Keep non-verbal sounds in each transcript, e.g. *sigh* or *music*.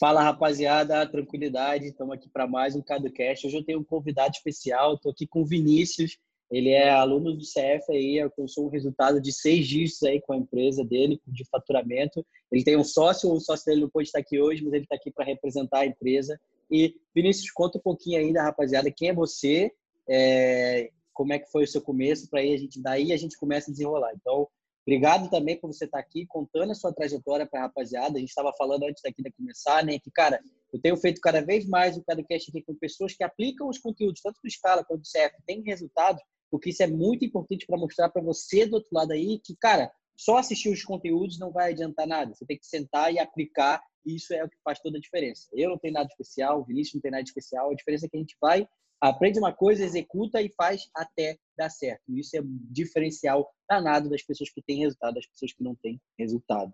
Fala rapaziada, tranquilidade, estamos aqui para mais um CadoCast. Hoje eu tenho um convidado especial, estou aqui com o Vinícius, ele é aluno do CF aí, alcançou um resultado de seis dígitos aí com a empresa dele, de faturamento. Ele tem um sócio, o sócio dele não pode estar aqui hoje, mas ele está aqui para representar a empresa. E Vinícius, conta um pouquinho ainda, rapaziada, quem é você, é, como é que foi o seu começo, para aí a gente daí a gente começa a desenrolar. Então, Obrigado também por você estar aqui contando a sua trajetória para a rapaziada. A gente estava falando antes daqui de começar, né? Que, cara, eu tenho feito cada vez mais o podcast aqui com pessoas que aplicam os conteúdos, tanto do Scala quanto do CF, tem resultados, porque isso é muito importante para mostrar para você do outro lado aí que, cara, só assistir os conteúdos não vai adiantar nada. Você tem que sentar e aplicar, e isso é o que faz toda a diferença. Eu não tenho nada especial, o Vinícius não tem nada especial, a diferença é que a gente vai aprende uma coisa, executa e faz até dar certo. Isso é um diferencial danado das pessoas que têm resultado, das pessoas que não têm resultado.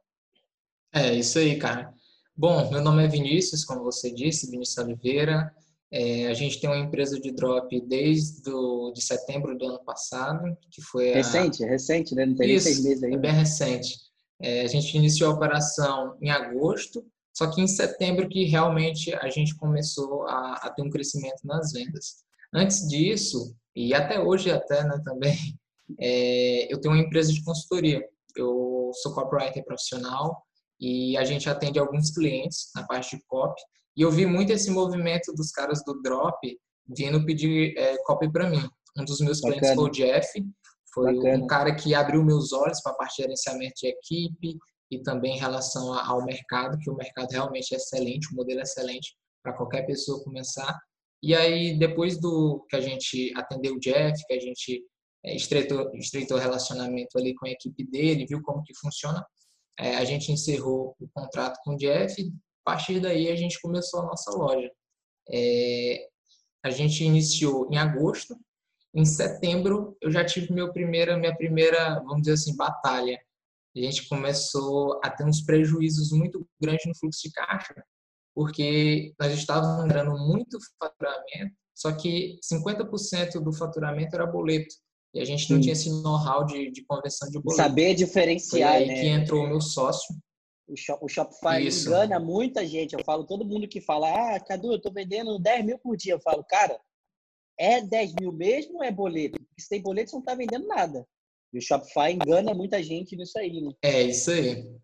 É, isso aí, cara. Bom, meu nome é Vinícius, como você disse, Vinícius Oliveira. É, a gente tem uma empresa de drop desde do, de setembro do ano passado, que foi a... Recente, é recente, né? Não tem Isso, nem seis meses ainda. é bem recente. É, a gente iniciou a operação em agosto, só que em setembro que realmente a gente começou a, a ter um crescimento nas vendas. Antes disso, e até hoje até né, também, *laughs* é, eu tenho uma empresa de consultoria. Eu sou copywriter profissional e a gente atende alguns clientes na parte de copy. E eu vi muito esse movimento dos caras do Drop vindo pedir é, copy para mim. Um dos meus Bacana. clientes foi o Jeff, foi Bacana. um cara que abriu meus olhos para a parte de gerenciamento de equipe, e também em relação ao mercado, que o mercado realmente é excelente, o modelo é excelente para qualquer pessoa começar. E aí, depois do que a gente atendeu o Jeff, que a gente é, estreitou, estreitou relacionamento ali com a equipe dele, viu como que funciona, é, a gente encerrou o contrato com o Jeff e, a partir daí, a gente começou a nossa loja. É, a gente iniciou em agosto, em setembro eu já tive meu primeira, minha primeira, vamos dizer assim, batalha a gente começou a ter uns prejuízos muito grandes no fluxo de caixa, porque nós estávamos gerando muito faturamento, só que 50% do faturamento era boleto. E a gente não Sim. tinha esse know-how de, de conversão de boleto. Saber diferenciar, Foi aí né? que entrou o meu sócio. O, Shop, o Shopify Isso. engana muita gente. Eu falo, todo mundo que fala, ah, Cadu, eu tô vendendo 10 mil por dia. Eu falo, cara, é 10 mil mesmo ou é boleto? Porque se tem boleto, você não tá vendendo nada. E o Shopify engana muita gente nisso aí, né? É, isso aí.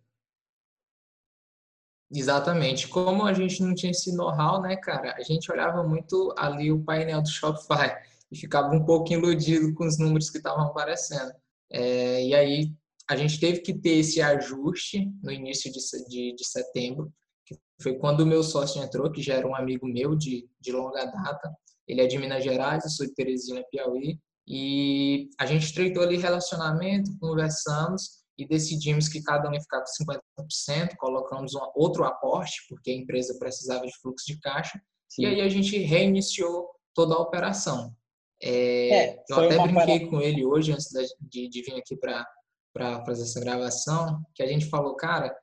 Exatamente. Como a gente não tinha esse know-how, né, cara? A gente olhava muito ali o painel do Shopify e ficava um pouco iludido com os números que estavam aparecendo. É, e aí a gente teve que ter esse ajuste no início de, de, de, setembro, que foi quando o meu sócio entrou, que já era um amigo meu de, de longa data. Ele é de Minas Gerais, eu sou de Teresina, Piauí. E a gente estreitou ali relacionamento, conversamos e decidimos que cada um ia ficar com 50%, colocamos um, outro aporte, porque a empresa precisava de fluxo de caixa, Sim. e aí a gente reiniciou toda a operação. É, é, eu até brinquei com ele hoje, antes de, de vir aqui para fazer essa gravação, que a gente falou, cara.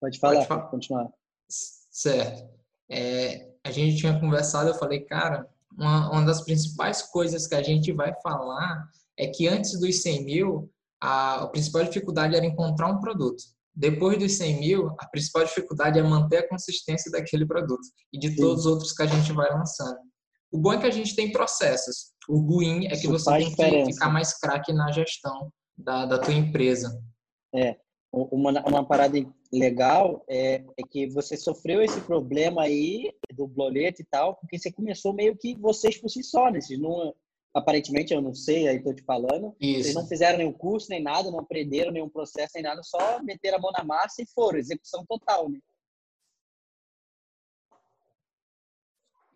Pode falar, pode, falar. pode continuar. Certo. É, a gente tinha conversado, eu falei, cara, uma, uma das principais coisas que a gente vai falar é que antes dos 100 mil, a, a principal dificuldade era encontrar um produto. Depois dos 100 mil, a principal dificuldade é manter a consistência daquele produto e de Sim. todos os outros que a gente vai lançando. O bom é que a gente tem processos. O ruim é que Isso você tem diferença. que ficar mais craque na gestão da, da tua empresa. É, uma, uma parada legal é, é que você sofreu esse problema aí do boleto e tal, porque você começou meio que vocês por si só, né? Vocês não, aparentemente, eu não sei, aí tô te falando, Isso. vocês não fizeram nenhum curso, nem nada, não aprenderam nenhum processo, nem nada, só meteram a mão na massa e foram, execução total, né?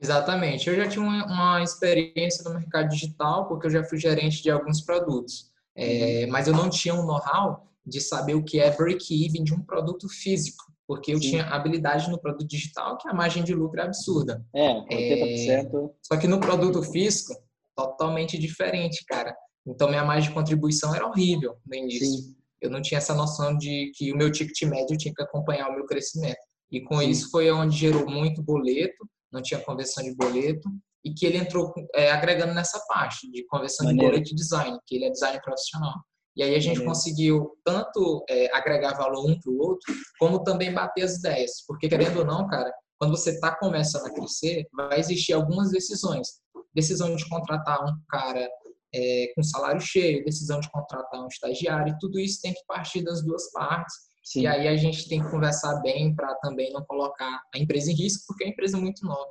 Exatamente. Eu já tinha uma, uma, experiência no mercado digital, porque eu já fui gerente de alguns produtos. É, uhum. mas eu não tinha um know-how de saber o que é break-even de um produto físico, porque eu Sim. tinha habilidade no produto digital, que a margem de lucro é absurda. É, 80%. É, só que no produto físico, totalmente diferente, cara. Então, minha margem de contribuição era horrível no início. Sim. Eu não tinha essa noção de que o meu ticket médio tinha que acompanhar o meu crescimento. E com Sim. isso foi onde gerou muito boleto, não tinha conversão de boleto, e que ele entrou é, agregando nessa parte de conversão Maneiro. de boleto e design, que ele é design profissional. E aí a gente conseguiu tanto é, agregar valor um para o outro, como também bater as ideias. Porque, querendo ou não, cara, quando você está começando a crescer, vai existir algumas decisões. Decisão de contratar um cara é, com salário cheio, decisão de contratar um estagiário, tudo isso tem que partir das duas partes. Sim. E aí a gente tem que conversar bem para também não colocar a empresa em risco, porque é uma empresa muito nova.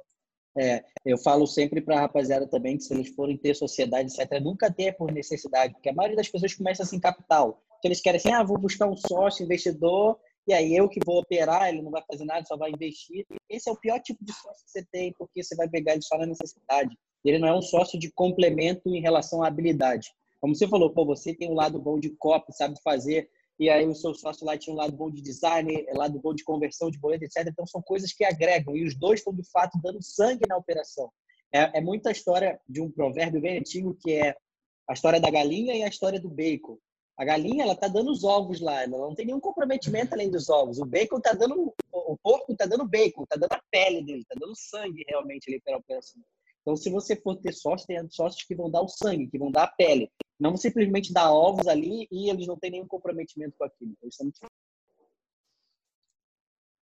É, eu falo sempre para a rapaziada também que se eles forem ter sociedade, etc., nunca ter por necessidade, porque a maioria das pessoas começa assim capital. Então eles querem assim, ah, vou buscar um sócio, investidor, e aí eu que vou operar, ele não vai fazer nada, só vai investir. Esse é o pior tipo de sócio que você tem, porque você vai pegar ele só na necessidade. Ele não é um sócio de complemento em relação à habilidade. Como você falou, pô, você tem um lado bom de copy, sabe fazer, e aí o seu sócio lá tinha um lado bom de design, lado bom de conversão de boleto, etc. Então são coisas que agregam e os dois estão de fato dando sangue na operação. É, é muita história de um provérbio bem antigo que é a história da galinha e a história do bacon. A galinha ela tá dando os ovos lá, ela não tem nenhum comprometimento além dos ovos. O bacon tá dando, o porco tá dando bacon, tá dando a pele dele, tá dando sangue realmente ali pela operação. Então, se você for ter sócios, tem sócios que vão dar o sangue, que vão dar a pele. Não simplesmente dar ovos ali e eles não têm nenhum comprometimento com aquilo. Isso muito...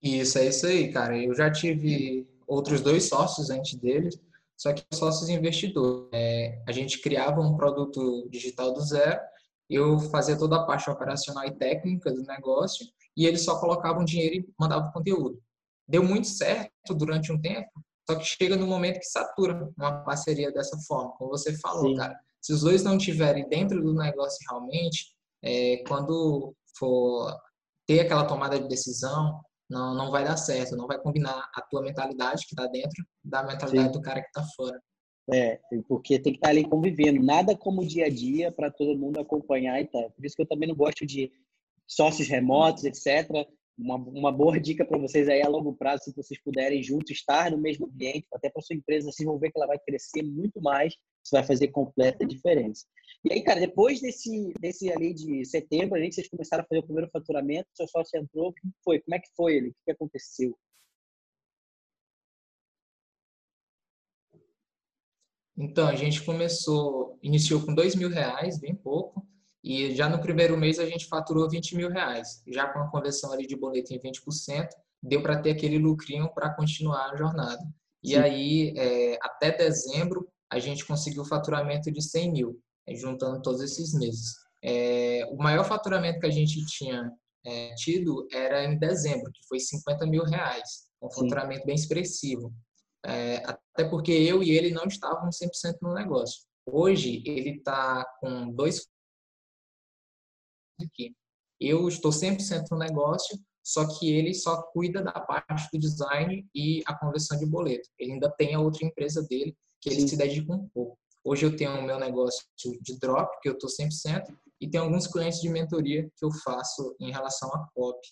Isso, é isso aí, cara. Eu já tive outros dois sócios antes deles, só que sócios investidores. É, a gente criava um produto digital do zero, eu fazia toda a parte operacional e técnica do negócio, e eles só colocavam dinheiro e mandavam conteúdo. Deu muito certo durante um tempo, só que chega no momento que satura uma parceria dessa forma, como você falou, Sim. cara. Se os dois não estiverem dentro do negócio realmente, é, quando for ter aquela tomada de decisão, não, não vai dar certo, não vai combinar a tua mentalidade que está dentro da mentalidade Sim. do cara que está fora. É, porque tem que estar tá ali convivendo. Nada como dia a dia para todo mundo acompanhar e tal. Por isso que eu também não gosto de sócios remotos, etc uma, uma boa dica para vocês aí a longo prazo, se vocês puderem juntos estar no mesmo ambiente, até para sua empresa, vocês vão ver que ela vai crescer muito mais, isso vai fazer completa diferença. E aí, cara, depois desse, desse ali de setembro, a gente vocês começaram a fazer o primeiro faturamento, seu sócio entrou, o que foi? Como é que foi ele? O que aconteceu? Então, a gente começou, iniciou com dois mil reais, bem pouco, e já no primeiro mês a gente faturou 20 mil reais. Já com a conversão ali de boleto em 20%, deu para ter aquele lucrinho para continuar a jornada. E Sim. aí, é, até dezembro, a gente conseguiu faturamento de 100 mil, é, juntando todos esses meses. É, o maior faturamento que a gente tinha é, tido era em dezembro, que foi 50 mil reais, um faturamento Sim. bem expressivo. É, até porque eu e ele não estavam 100% no negócio. Hoje, ele está com dois aqui. Eu estou 100% no negócio, só que ele só cuida da parte do design e a conversão de boleto. Ele ainda tem a outra empresa dele, que ele se dedica um pouco. Hoje eu tenho o meu negócio de drop, que eu estou 100%, e tem alguns clientes de mentoria que eu faço em relação a copy.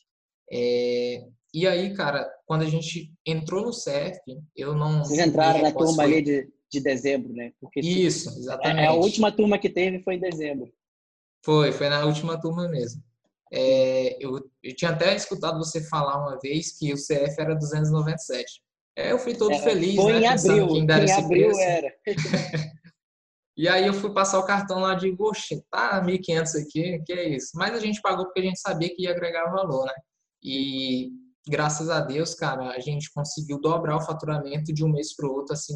É, e aí, cara, quando a gente entrou no CEF, eu não. Vocês entraram na turma foi... ali de, de dezembro, né? Porque Isso, exatamente. É, a última turma que teve foi em dezembro. Foi, foi na última turma mesmo. É, eu, eu tinha até escutado você falar uma vez que o CF era 297. É, eu fui todo é, feliz, foi né? Em abril, em, em abril preço. era. *laughs* e aí eu fui passar o cartão lá de, oxe, tá 1.500 aqui, que é isso? Mas a gente pagou porque a gente sabia que ia agregar valor, né? E graças a Deus, cara, a gente conseguiu dobrar o faturamento de um mês para o outro, assim,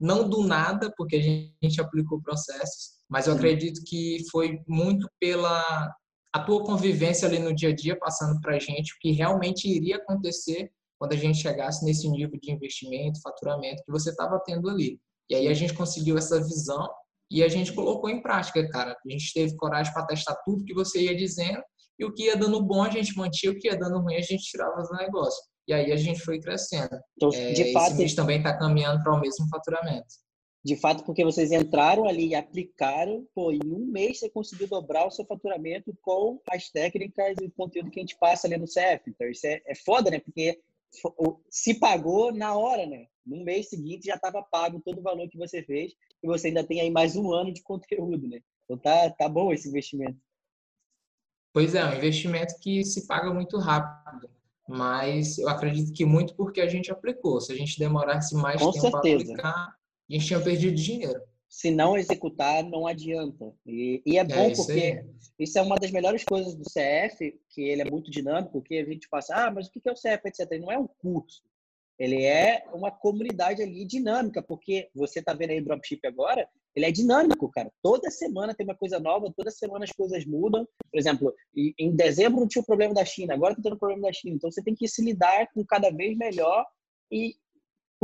não do nada, porque a gente aplicou processos, mas eu acredito que foi muito pela a tua convivência ali no dia a dia passando para a gente o que realmente iria acontecer quando a gente chegasse nesse nível de investimento, faturamento que você estava tendo ali. E aí a gente conseguiu essa visão e a gente colocou em prática, cara. A gente teve coragem para testar tudo que você ia dizendo e o que ia dando bom a gente mantinha, o que ia dando ruim a gente tirava do negócio. E aí a gente foi crescendo. Então, de é, fato, esse mês também está caminhando para o mesmo faturamento de fato, porque vocês entraram ali e aplicaram, pô, em um mês você conseguiu dobrar o seu faturamento com as técnicas e o conteúdo que a gente passa ali no CF. Então, isso é, é foda, né? Porque se pagou na hora, né? No mês seguinte já estava pago todo o valor que você fez e você ainda tem aí mais um ano de *laughs* conteúdo, né? Então tá, tá bom esse investimento. Pois é, um investimento que se paga muito rápido, mas eu acredito que muito porque a gente aplicou. Se a gente demorasse mais Com tempo certeza. para aplicar, a gente tinha perdido dinheiro. Se não executar, não adianta. E, e é, bom é isso porque aí. isso é uma das melhores coisas do CF, que ele é muito dinâmico, que a gente passa, ah, mas o que é o CF, etc. Ele não é um curso. Ele é uma comunidade ali dinâmica, porque você está vendo aí o dropship agora, ele é dinâmico, cara. Toda semana tem uma coisa nova, toda semana as coisas mudam. Por exemplo, em dezembro não tinha o problema da China, agora está tendo o problema da China. Então você tem que se lidar com cada vez melhor e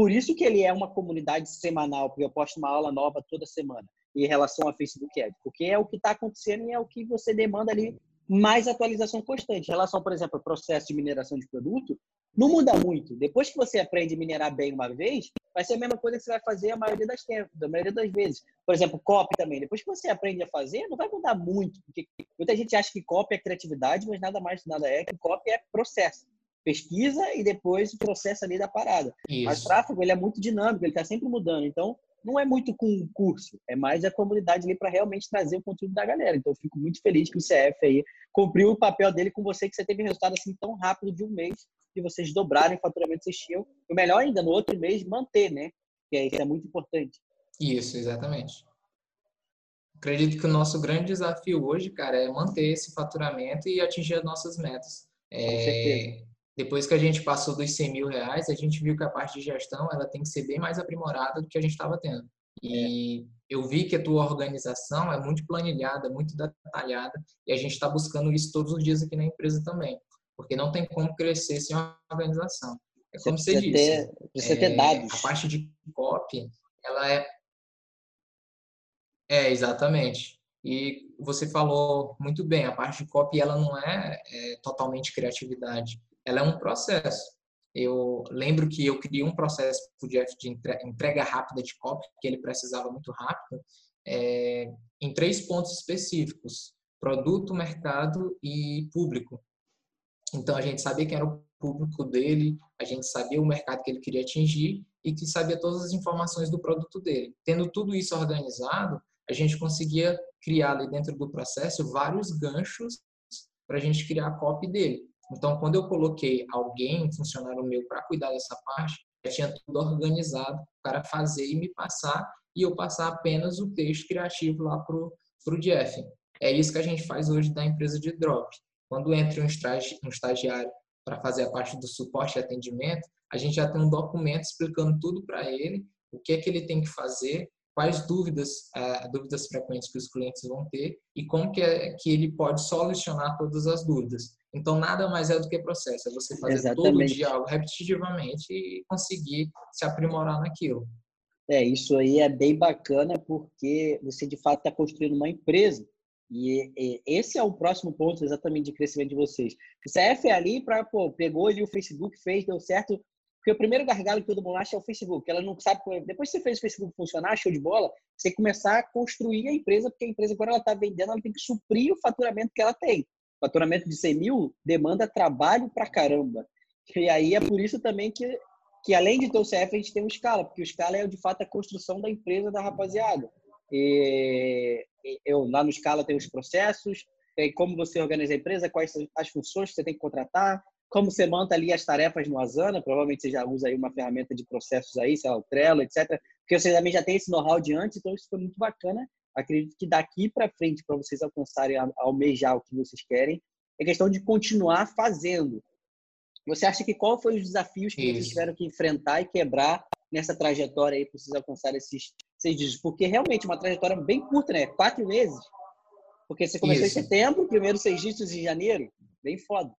por isso que ele é uma comunidade semanal, porque eu posto uma aula nova toda semana em relação a Facebook Ads, porque é o que está acontecendo e é o que você demanda ali mais atualização constante. Em relação, por exemplo, ao processo de mineração de produto, não muda muito. Depois que você aprende a minerar bem uma vez, vai ser a mesma coisa que você vai fazer a maioria das tempos, da maioria das vezes. Por exemplo, copy também. Depois que você aprende a fazer, não vai mudar muito, porque muita gente acha que copy é criatividade, mas nada mais nada é que copy é processo pesquisa e depois o processo ali da parada. Isso. Mas o tráfego ele é muito dinâmico, ele está sempre mudando. Então, não é muito com o curso, é mais a comunidade ali para realmente trazer o conteúdo da galera. Então, eu fico muito feliz que o CF aí cumpriu o papel dele com você, que você teve resultado assim tão rápido de um mês, e vocês dobraram o faturamento que vocês tinham. O melhor ainda, no outro mês, manter, né? Que é, isso é muito importante. Isso, exatamente. Acredito que o nosso grande desafio hoje, cara, é manter esse faturamento e atingir as nossas metas. É, com certeza depois que a gente passou dos 100 mil reais, a gente viu que a parte de gestão ela tem que ser bem mais aprimorada do que a gente estava tendo. E é. eu vi que a tua organização é muito planilhada, muito detalhada, e a gente está buscando isso todos os dias aqui na empresa também, porque não tem como crescer sem uma organização. É como você, você disse. Ter, você é, ter dados. A parte de copy, ela é. É, exatamente. E você falou muito bem, a parte de copy ela não é, é totalmente criatividade ela é um processo. Eu lembro que eu criei um processo para o Jeff de entrega rápida de copy, que ele precisava muito rápido, é, em três pontos específicos: produto, mercado e público. Então a gente sabia quem era o público dele, a gente sabia o mercado que ele queria atingir e que sabia todas as informações do produto dele. Tendo tudo isso organizado, a gente conseguia criar ali dentro do processo vários ganchos para a gente criar a copy dele. Então, quando eu coloquei alguém, funcionário meu, para cuidar dessa parte, já tinha tudo organizado para fazer e me passar, e eu passar apenas o texto criativo lá para o Jeff. É isso que a gente faz hoje da empresa de drop. Quando entra um, estagi um estagiário para fazer a parte do suporte e atendimento, a gente já tem um documento explicando tudo para ele, o que é que ele tem que fazer, quais dúvidas, uh, dúvidas frequentes que os clientes vão ter e como que, é, que ele pode solucionar todas as dúvidas. Então, nada mais é do que processo, é você fazer Exatamente. todo dia algo repetitivamente e conseguir se aprimorar naquilo. É, isso aí é bem bacana porque você de fato está construindo uma empresa. E, e, esse é o próximo ponto exatamente de crescimento de vocês. O CF é ali para, pô, pegou ali o Facebook, fez, deu certo. Porque o primeiro gargalo que todo mundo acha é o Facebook. Ela não sabe. Depois que você fez o Facebook funcionar, show de bola, você começar a construir a empresa, porque a empresa, quando ela está vendendo, ela tem que suprir o faturamento que ela tem faturamento de 100 mil demanda trabalho pra caramba. E aí é por isso também que, que além de ter o CF, a gente tem o Scala, porque o Scala é de fato a construção da empresa da rapaziada. E eu lá no Scala tem os processos, tem como você organiza a empresa, quais são as funções que você tem que contratar, como você monta ali as tarefas no Asana, provavelmente você já usa aí uma ferramenta de processos aí, sei lá, o Trello, etc. Porque você também já tem esse know-how de antes, então isso foi muito bacana acredito que daqui para frente, para vocês alcançarem, almejar o que vocês querem, é questão de continuar fazendo. Você acha que qual foi os desafios que Isso. vocês tiveram que enfrentar e quebrar nessa trajetória aí para vocês alcançarem esses seis dígitos? Porque realmente é uma trajetória bem curta, né? Quatro meses. Porque você começou Isso. em setembro, primeiro seis dígitos em janeiro. Bem foda.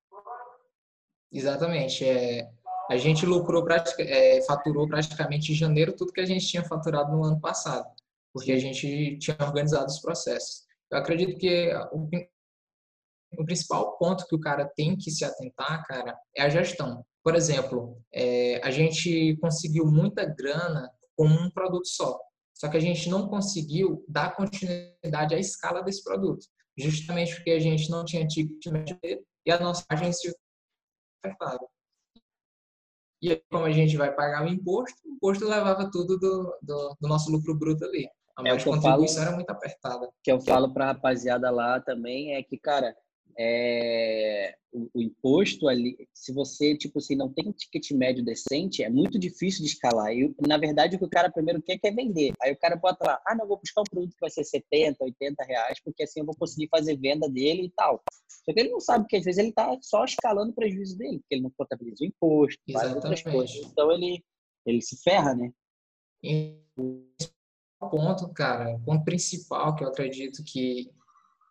Exatamente. É, a gente lucrou, é, faturou praticamente em janeiro tudo que a gente tinha faturado no ano passado porque a gente tinha organizado os processos. Eu acredito que o, o principal ponto que o cara tem que se atentar, cara, é a gestão. Por exemplo, é, a gente conseguiu muita grana com um produto só, só que a gente não conseguiu dar continuidade à escala desse produto, justamente porque a gente não tinha ticket médio e a nossa agência apertada. E aí, como a gente vai pagar o imposto, o imposto levava tudo do, do, do nosso lucro bruto ali. A é, contribuição falo, era muito apertada. Que eu falo pra rapaziada lá também é que, cara, é, o, o, imposto ali, se você, tipo assim, não tem um ticket médio decente, é muito difícil de escalar. E, na verdade, o que o cara primeiro quer, quer vender. Aí o cara bota lá, ah, não, vou buscar um produto que vai ser 70, 80 reais, porque assim eu vou conseguir fazer venda dele e tal. Só que ele não sabe que às vezes ele está só escalando o prejuízo dele, porque ele não contabiliza o imposto, várias outras coisas. Então ele, ele se ferra, né? E o ponto, cara, o ponto principal que eu acredito que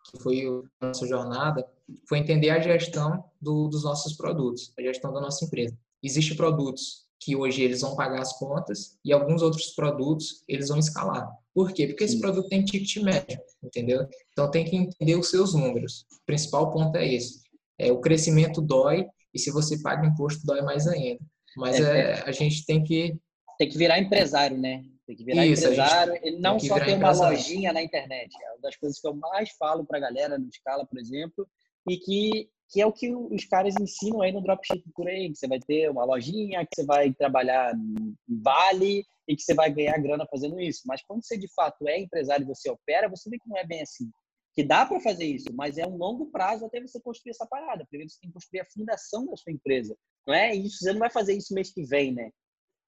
que foi a nossa jornada, foi entender a gestão do, dos nossos produtos, a gestão da nossa empresa. Existem produtos que hoje eles vão pagar as contas e alguns outros produtos eles vão escalar. Por quê? Porque esse produto tem ticket médio, entendeu? Então tem que entender os seus números. O principal ponto é esse. É, o crescimento dói e se você paga imposto dói mais ainda. Mas é, é, a gente tem que tem que virar empresário, né? Tem que virar Isso, empresário. Ele não só ter uma lojinha na internet. É uma das coisas que eu mais falo para a galera no Scala, por exemplo, e que, que é o que os caras ensinam aí no dropship por aí. Que você vai ter uma lojinha, que você vai trabalhar em Vale e que você vai ganhar grana fazendo isso. Mas quando você de fato é empresário e você opera, você vê que não é bem assim. Que dá para fazer isso, mas é um longo prazo até você construir essa parada. Primeiro você tem que construir a fundação da sua empresa. Não é isso, você não vai fazer isso mês que vem, né?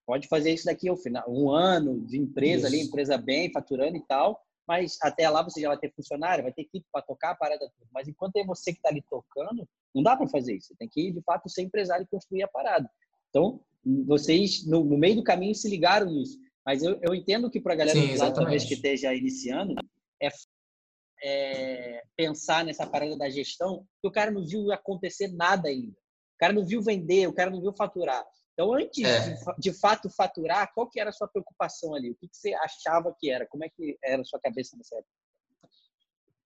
Pode fazer isso daqui ao final, um ano de empresa isso. ali, empresa bem, faturando e tal, mas até lá você já vai ter funcionário, vai ter equipe para tocar a parada toda. Mas enquanto é você que está ali tocando, não dá para fazer isso. Você tem que, de fato, ser empresário e construir a parada. Então, vocês, no, no meio do caminho, se ligaram nisso. Mas eu, eu entendo que para a galera Sim, talvez que esteja iniciando, é, é, pensar nessa parada da gestão, que o cara não viu acontecer nada ainda. O cara não viu vender, o cara não viu faturar. Então, antes é. de, de, fato faturar, qual que era a sua preocupação ali? O que, que, você achava que era? Como é que era a sua cabeça nessa época?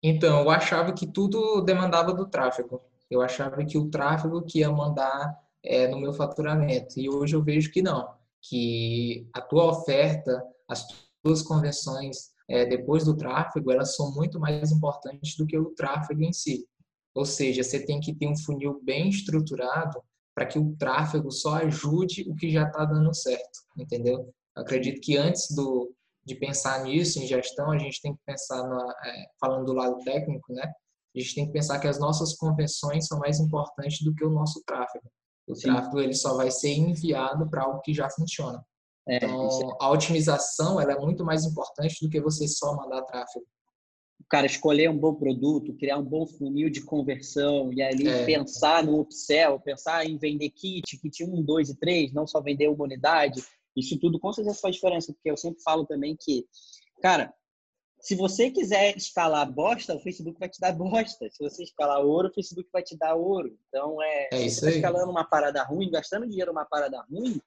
Então, eu achava que tudo demandava do tráfego. Eu achava que o tráfego que ia mandar é, no meu faturamento. E hoje eu vejo que não. Que a tua oferta, as tuas conversões é, depois do tráfego, elas são muito mais importantes do que o tráfego em si. Ou seja, você tem que ter um funil bem estruturado para que o tráfego só ajude o que já está dando certo, entendeu? Eu acredito que antes do, de pensar nisso, em gestão, a gente tem que pensar, na, é, falando do lado técnico, né? A gente tem que pensar que as nossas convenções são mais importantes do que o nosso tráfego. O Sim. tráfego ele só vai ser enviado para algo que já funciona. É, então, a otimização ela é muito mais importante do que você só mandar tráfego cara escolher um bom produto, criar um bom funil de conversão e ali é. pensar no upsell, pensar em vender kit, kit 1, 2 e 3, não só vender uma unidade. Isso tudo com certeza faz diferença, porque eu sempre falo também que, cara, se você quiser escalar bosta, o Facebook vai te dar bosta. Se você escalar ouro, o Facebook vai te dar ouro. Então, é, é isso você tá escalando uma parada ruim, gastando dinheiro numa parada ruim,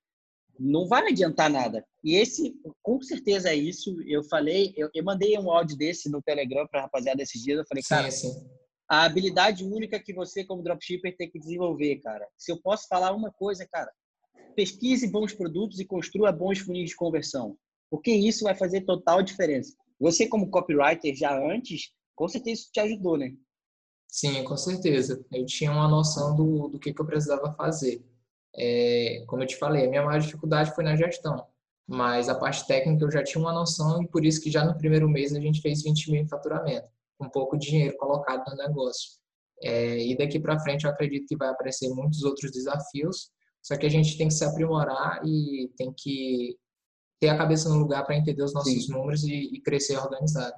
não vai adiantar nada. E esse, com certeza é isso. Eu falei, eu, eu mandei um áudio desse no Telegram para rapaziada esses dias. Eu falei, sim, cara, sim. a habilidade única que você, como dropshipper, tem que desenvolver, cara. Se eu posso falar uma coisa, cara, pesquise bons produtos e construa bons funis de conversão. Porque isso vai fazer total diferença. Você, como copywriter, já antes, com certeza isso te ajudou, né? Sim, com certeza. Eu tinha uma noção do, do que, que eu precisava fazer. É, como eu te falei, a minha maior dificuldade foi na gestão, mas a parte técnica eu já tinha uma noção e por isso que já no primeiro mês a gente fez 20 mil em faturamento, com pouco dinheiro colocado no negócio. É, e daqui para frente eu acredito que vai aparecer muitos outros desafios, só que a gente tem que se aprimorar e tem que ter a cabeça no lugar para entender os nossos Sim. números e, e crescer organizado.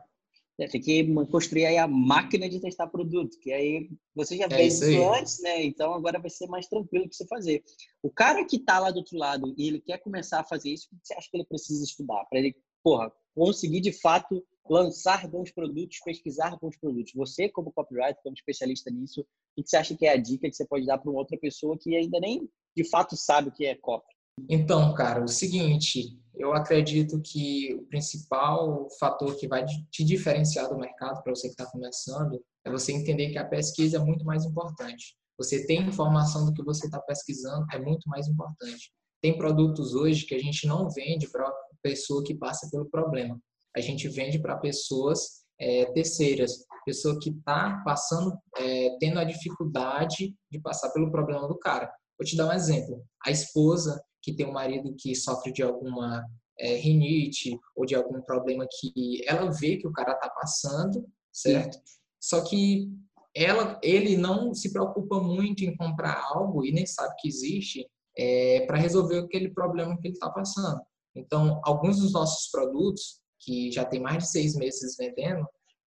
É, tem que construir aí a máquina de testar produto, que aí você já é fez isso, isso antes, né? Então agora vai ser mais tranquilo para você fazer. O cara que está lá do outro lado e ele quer começar a fazer isso, o que você acha que ele precisa estudar? Para ele, porra, conseguir de fato lançar bons produtos, pesquisar bons produtos. Você, como copywriter, como especialista nisso, o que você acha que é a dica que você pode dar para uma outra pessoa que ainda nem de fato sabe o que é copy? Então, cara, o seguinte, eu acredito que o principal fator que vai te diferenciar do mercado para você que está começando é você entender que a pesquisa é muito mais importante. Você ter informação do que você está pesquisando é muito mais importante. Tem produtos hoje que a gente não vende para pessoa que passa pelo problema. A gente vende para pessoas é, terceiras, pessoa que está passando, é, tendo a dificuldade de passar pelo problema do cara. Vou te dar um exemplo. A esposa que tem um marido que sofre de alguma é, rinite ou de algum problema que ela vê que o cara tá passando, certo? Sim. Só que ela, ele não se preocupa muito em comprar algo e nem sabe que existe é, para resolver aquele problema que ele está passando. Então, alguns dos nossos produtos, que já tem mais de seis meses vendendo,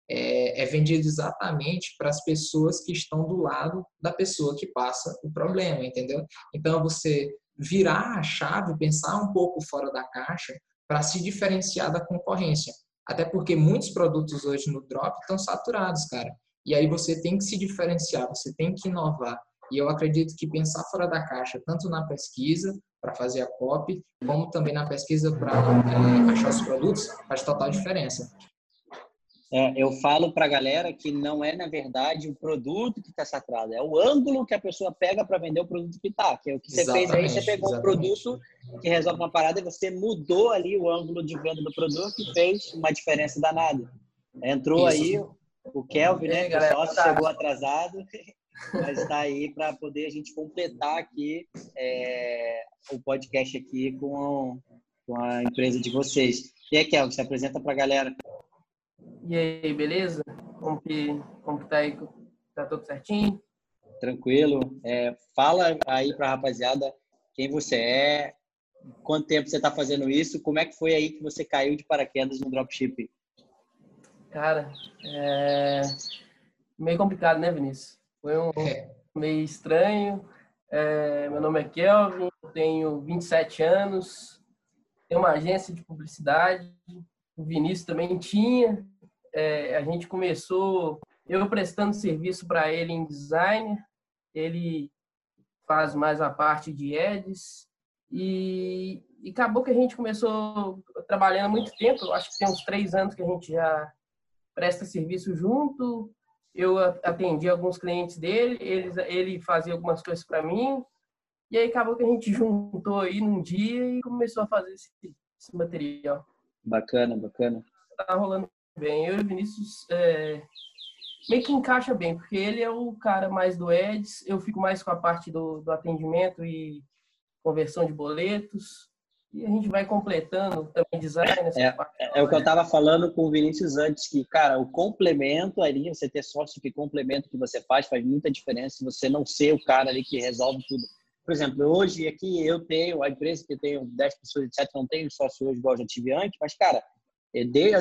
é, é vendido exatamente para as pessoas que estão do lado da pessoa que passa o problema, entendeu? Então, você virar a chave, pensar um pouco fora da caixa para se diferenciar da concorrência. Até porque muitos produtos hoje no drop estão saturados, cara. E aí você tem que se diferenciar, você tem que inovar. E eu acredito que pensar fora da caixa, tanto na pesquisa, para fazer a copy, como também na pesquisa para é, achar os produtos, faz total diferença. É, eu falo para a galera que não é, na verdade, o produto que está saturado, é o ângulo que a pessoa pega para vender o produto que está. Que é o que você exatamente, fez aí, você pegou exatamente. um produto que resolve uma parada e você mudou ali o ângulo de venda do produto e fez uma diferença danada. Entrou Isso. aí o Kelvin, né? Que só chegou atrasado, *laughs* mas está aí para poder a gente completar aqui é, o podcast aqui com, com a empresa de vocês. E aí, Kelvin, se apresenta para a galera. E aí, beleza? Como que, como que tá aí? Tá tudo certinho? Tranquilo. É, fala aí pra rapaziada quem você é, quanto tempo você tá fazendo isso, como é que foi aí que você caiu de paraquedas no dropshipping? Cara, é meio complicado, né, Vinícius? Foi um é. meio estranho. É, meu nome é Kelvin, tenho 27 anos, tenho uma agência de publicidade. O Vinícius também tinha, é, a gente começou, eu prestando serviço para ele em design, ele faz mais a parte de ads, e, e acabou que a gente começou trabalhando há muito tempo, acho que tem uns três anos que a gente já presta serviço junto, eu atendi alguns clientes dele, ele, ele fazia algumas coisas para mim, e aí acabou que a gente juntou aí num dia e começou a fazer esse, esse material. Bacana, bacana. Tá rolando bem. Eu e o Vinícius é, meio que encaixa bem, porque ele é o cara mais do Eds, eu fico mais com a parte do, do atendimento e conversão de boletos. E a gente vai completando também design. É, é, é, o que eu estava falando com o Vinícius antes, que, cara, o complemento ali, você ter sócio que complementa o que você faz, faz muita diferença se você não ser o cara ali que resolve tudo. Por exemplo, hoje aqui eu tenho a empresa que tenho 10 pessoas, etc., não tenho sócio hoje igual eu já tive antes, mas, cara,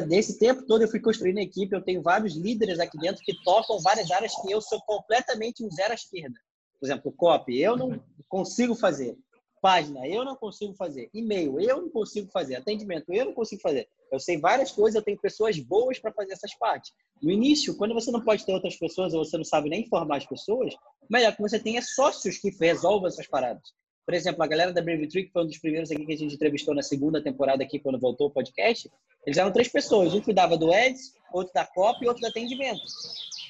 Nesse tempo todo eu fui construindo a equipe, eu tenho vários líderes aqui dentro que tocam várias áreas que eu sou completamente um zero à esquerda. Por exemplo, copy, eu não consigo fazer. Página, eu não consigo fazer. E-mail, eu não consigo fazer. Atendimento, eu não consigo fazer. Eu sei várias coisas, eu tenho pessoas boas para fazer essas partes. No início, quando você não pode ter outras pessoas ou você não sabe nem informar as pessoas, melhor que você tenha sócios que resolvam essas paradas. Por exemplo, a galera da Brave que foi um dos primeiros aqui que a gente entrevistou na segunda temporada aqui, quando voltou o podcast, eles eram três pessoas. Um cuidava do Eds, outro da COP e outro do atendimento.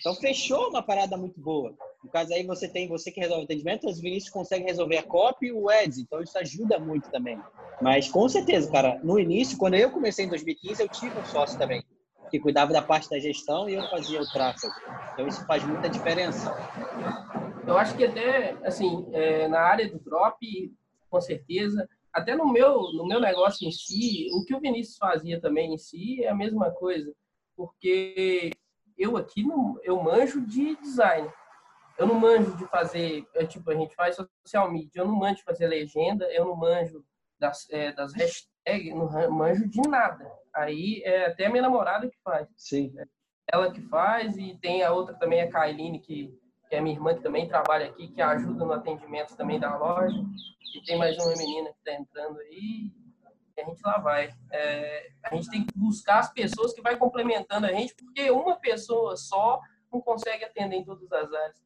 Então, fechou uma parada muito boa. No caso aí, você tem você que resolve o atendimento, os Vinícius conseguem resolver a COP e o Eds. Então, isso ajuda muito também. Mas, com certeza, cara, no início, quando eu comecei em 2015, eu tive um sócio também, que cuidava da parte da gestão e eu fazia o tráfego. Então, isso faz muita diferença. Eu acho que até, assim, é, na área do drop, com certeza, até no meu, no meu negócio em si, o que o Vinícius fazia também em si é a mesma coisa, porque eu aqui não, eu manjo de design. Eu não manjo de fazer, é, tipo, a gente faz social media, eu não manjo de fazer legenda, eu não manjo das, é, das hashtags, não manjo de nada. Aí é até a minha namorada que faz. Sim. Ela que faz e tem a outra também, a Kailine, que que é minha irmã que também trabalha aqui, que ajuda no atendimento também da loja. E tem mais uma menina que está entrando aí. E a gente lá vai. É, a gente tem que buscar as pessoas que vai complementando a gente, porque uma pessoa só não consegue atender em todas as áreas.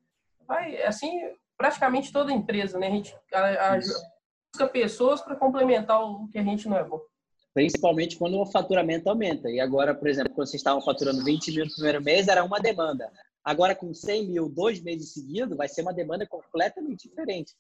Vai, assim, praticamente toda empresa, né? A gente a, a, busca pessoas para complementar o que a gente não é bom principalmente quando o faturamento aumenta. E agora, por exemplo, quando vocês estavam faturando 20 mil no primeiro mês, era uma demanda. Agora, com 100 mil, dois meses seguidos, vai ser uma demanda completamente diferente.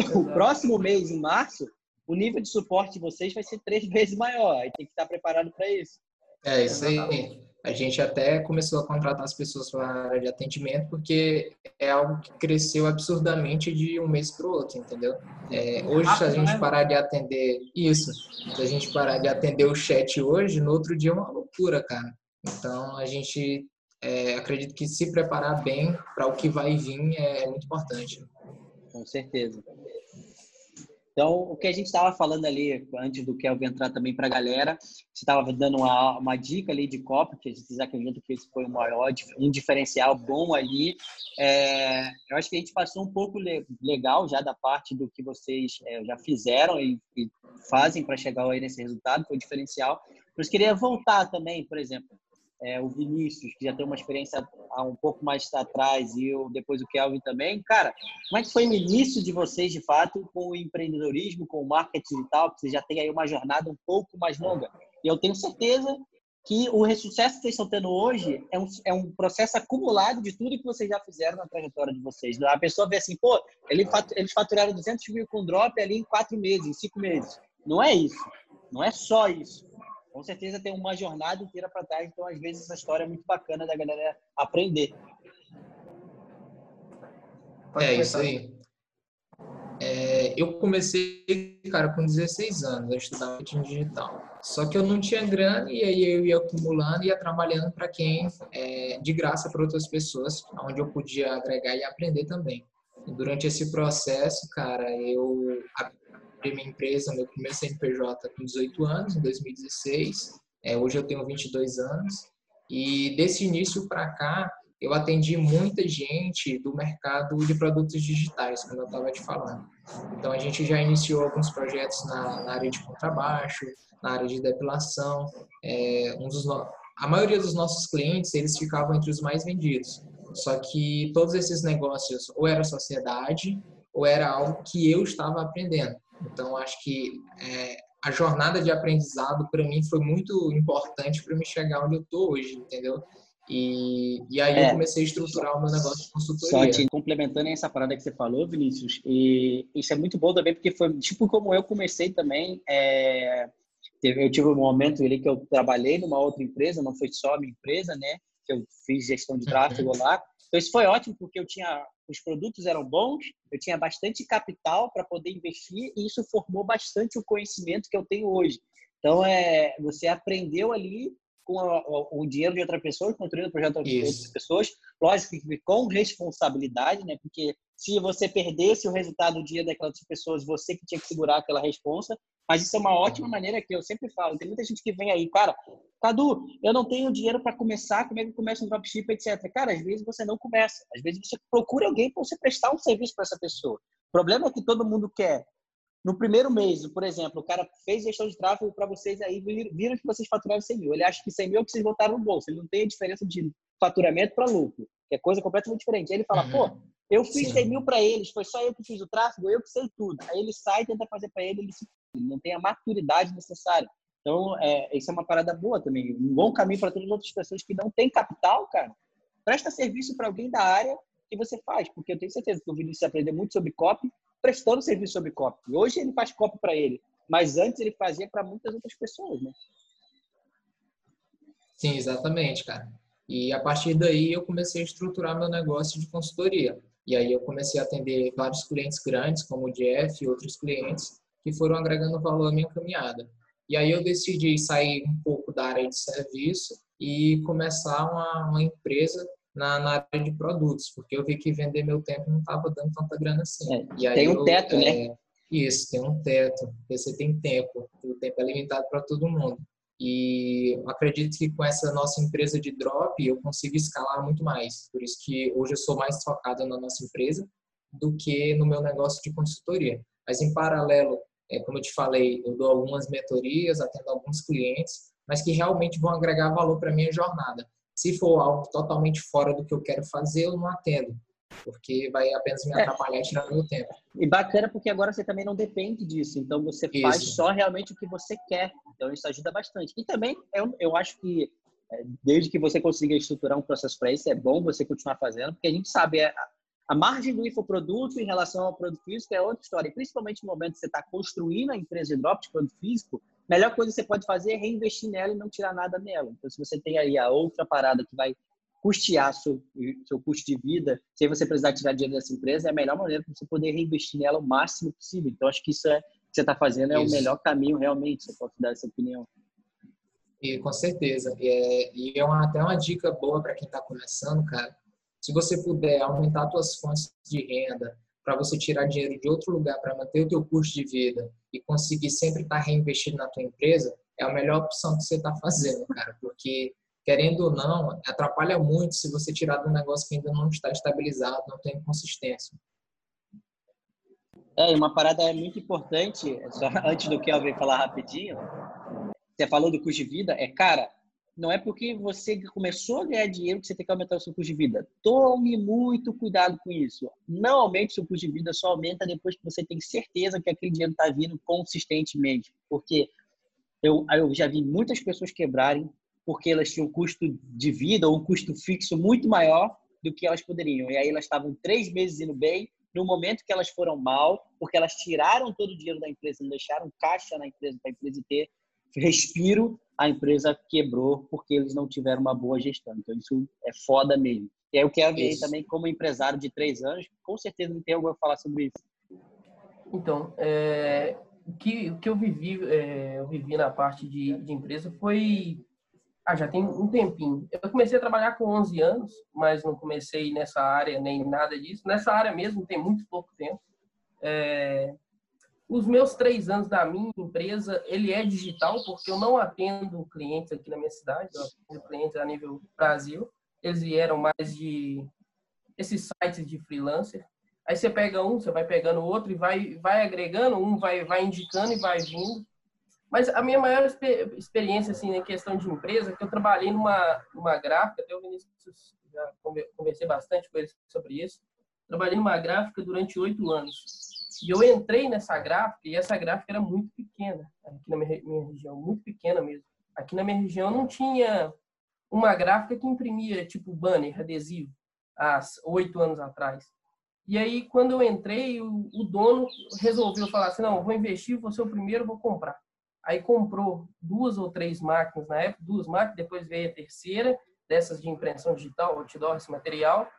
Exato. O próximo mês, em março, o nível de suporte de vocês vai ser três *laughs* vezes maior. Aí tem que estar preparado para isso. É, isso aí. A gente até começou a contratar as pessoas para a área de atendimento, porque é algo que cresceu absurdamente de um mês para o outro, entendeu? É, hoje, se a gente parar de atender isso, se a gente parar de atender o chat hoje, no outro dia é uma loucura, cara. Então, a gente é, acredito que se preparar bem para o que vai vir é, é muito importante. Com certeza. Então, o que a gente estava falando ali, antes do Kelvin entrar também para a galera, você estava dando uma, uma dica ali de copo, que a gente acredita que esse foi o maior, um diferencial bom ali. É, eu acho que a gente passou um pouco legal já da parte do que vocês é, já fizeram e, e fazem para chegar aí nesse resultado, foi o diferencial. Mas queria voltar também, por exemplo, é, o Vinícius, que já tem uma experiência há um pouco mais atrás, e eu, depois o Kelvin também. Cara, como é que foi o início de vocês, de fato, com o empreendedorismo, com o marketing e tal? Porque vocês já têm aí uma jornada um pouco mais longa. E eu tenho certeza que o sucesso que vocês estão tendo hoje é um, é um processo acumulado de tudo que vocês já fizeram na trajetória de vocês. A pessoa vê assim, pô, eles faturaram 200 mil com drop ali em quatro meses, em cinco meses. Não é isso. Não é só isso com certeza tem uma jornada inteira para trás. Então, às vezes, essa história é muito bacana da galera aprender. É isso aí. É, eu comecei, cara, com 16 anos a estudar marketing digital. Só que eu não tinha grana e aí eu ia acumulando e ia trabalhando para quem, é, de graça para outras pessoas, onde eu podia agregar e aprender também. E durante esse processo, cara, eu abri minha empresa, meu primeiro CNPJ com 18 anos, em 2016. É, hoje eu tenho 22 anos. E desse início para cá, eu atendi muita gente do mercado de produtos digitais, como eu estava te falando. Então, a gente já iniciou alguns projetos na, na área de contrabaixo, na área de depilação. É, um dos no... A maioria dos nossos clientes, eles ficavam entre os mais vendidos. Só que todos esses negócios ou era sociedade ou era algo que eu estava aprendendo. Então, acho que é, a jornada de aprendizado, para mim, foi muito importante para me chegar onde eu estou hoje, entendeu? E, e aí é, eu comecei a estruturar o meu negócio de consultoria. Só te complementando essa parada que você falou, Vinícius, e isso é muito bom também, porque foi tipo como eu comecei também. É, eu tive um momento ali que eu trabalhei numa outra empresa, não foi só a minha empresa, né? Que eu fiz gestão de tráfego uhum. lá. Então isso foi ótimo porque eu tinha os produtos eram bons, eu tinha bastante capital para poder investir e isso formou bastante o conhecimento que eu tenho hoje. Então é, você aprendeu ali com o, o dinheiro de outra pessoa, construindo o projeto de outras pessoas, lógico que com responsabilidade, né? Porque se você perdesse o resultado do dia daquelas pessoas, você que tinha que segurar aquela responsa. Mas isso é uma ótima maneira que eu sempre falo. Tem muita gente que vem aí, cara, Cadu, eu não tenho dinheiro para começar, como é que eu começo um dropship, etc. Cara, às vezes você não começa. Às vezes você procura alguém para você prestar um serviço para essa pessoa. O problema é que todo mundo quer. No primeiro mês, por exemplo, o cara fez gestão de tráfego para vocês aí, viram que vocês faturaram 100 mil. Ele acha que 100 mil é que vocês voltaram no bolso. Ele não tem a diferença de faturamento para lucro, que é coisa completamente diferente. Aí ele fala, uhum. pô, eu fiz Sim. 100 mil para eles, foi só eu que fiz o tráfego, eu que sei tudo. Aí ele sai tenta fazer para ele, ele, se... não tem a maturidade necessária. Então, é, isso é uma parada boa também. Um bom caminho para todas as outras pessoas que não têm capital, cara. Presta serviço para alguém da área que você faz, porque eu tenho certeza que o Vinícius aprendeu muito sobre copy, prestando serviço sobre copy. Hoje ele faz copy para ele, mas antes ele fazia para muitas outras pessoas, né? Sim, exatamente, cara. E a partir daí eu comecei a estruturar meu negócio de consultoria. E aí eu comecei a atender vários clientes grandes, como o Jeff e outros clientes, que foram agregando valor à minha caminhada. E aí eu decidi sair um pouco da área de serviço e começar uma, uma empresa na, na, área de produtos, porque eu vi que vender meu tempo não estava dando tanta grana assim. É, e aí tem um eu, teto, né? é, né? Isso, tem um teto, porque você tem tempo, o tempo é limitado para todo mundo. E acredito que com essa nossa empresa de drop eu consigo escalar muito mais. Por isso que hoje eu sou mais focado na nossa empresa do que no meu negócio de consultoria. Mas em paralelo, é, como eu te falei, eu dou algumas mentorias, atendo alguns clientes, mas que realmente vão agregar valor para minha jornada. Se for algo totalmente fora do que eu quero fazer, eu não atendo porque vai apenas me é. atrapalhar é. e tirar meu tempo. E bacana porque agora você também não depende disso, então você isso. faz só realmente o que você quer, então isso ajuda bastante. E também eu, eu acho que é, desde que você consiga estruturar um processo para isso, é bom você continuar fazendo, porque a gente sabe a, a margem do infoproduto em relação ao produto físico é outra história, e principalmente no momento que você está construindo a empresa de drop de produto físico, a melhor coisa que você pode fazer é reinvestir nela e não tirar nada nela. Então, se você tem aí a outra parada que vai custear seu, seu custo de vida, sem você precisar tirar dinheiro dessa empresa, é a melhor maneira para você poder reinvestir nela o máximo possível. Então, acho que isso é que você está fazendo é isso. o melhor caminho, realmente. Você pode dar essa opinião. E com certeza. E é, e é uma, até uma dica boa para quem está começando, cara. Se você puder aumentar suas fontes de renda, para você tirar dinheiro de outro lugar para manter o teu custo de vida e conseguir sempre estar tá reinvestindo na tua empresa, é a melhor opção que você está fazendo, cara. Porque, querendo ou não, atrapalha muito se você tirar de um negócio que ainda não está estabilizado, não tem consistência. É, uma parada muito importante, só *laughs* antes do Kelvin falar rapidinho, você falou do custo de vida, é, cara, não é porque você começou a ganhar dinheiro que você tem que aumentar o seu custo de vida. Tome muito cuidado com isso. Não aumente o seu custo de vida, só aumenta depois que você tem certeza que aquele dinheiro está vindo consistentemente. Porque eu, eu já vi muitas pessoas quebrarem porque elas tinham um custo de vida ou um custo fixo muito maior do que elas poderiam. E aí elas estavam três meses indo bem, no momento que elas foram mal, porque elas tiraram todo o dinheiro da empresa, não deixaram caixa na empresa para a empresa ter respiro, a empresa quebrou porque eles não tiveram uma boa gestão. Então, isso é foda mesmo. E aí eu quero ver também, como empresário de três anos, com certeza não tem algo a falar sobre isso. Então, é, o, que, o que eu vivi, é, eu vivi na parte de, de empresa foi ah, já tem um tempinho. Eu comecei a trabalhar com 11 anos, mas não comecei nessa área nem nada disso. Nessa área mesmo tem muito pouco tempo. É... Os meus três anos da minha empresa, ele é digital, porque eu não atendo clientes aqui na minha cidade, eu atendo clientes a nível Brasil. Eles vieram mais de esses sites de freelancer. Aí você pega um, você vai pegando outro e vai, vai agregando, um vai, vai indicando e vai vindo. Mas a minha maior experiência, assim, em questão de empresa, é que eu trabalhei numa, numa gráfica, até o Vinícius já conversei bastante com ele sobre isso. Trabalhei numa gráfica durante oito anos. E eu entrei nessa gráfica, e essa gráfica era muito pequena, aqui na minha, minha região, muito pequena mesmo. Aqui na minha região não tinha uma gráfica que imprimia, tipo, banner, adesivo, há oito anos atrás. E aí, quando eu entrei, o, o dono resolveu falar assim, não, vou investir, vou ser o primeiro, vou comprar. Aí comprou duas ou três máquinas na época, duas máquinas, depois veio a terceira, dessas de impressão digital, outdoor, esse material.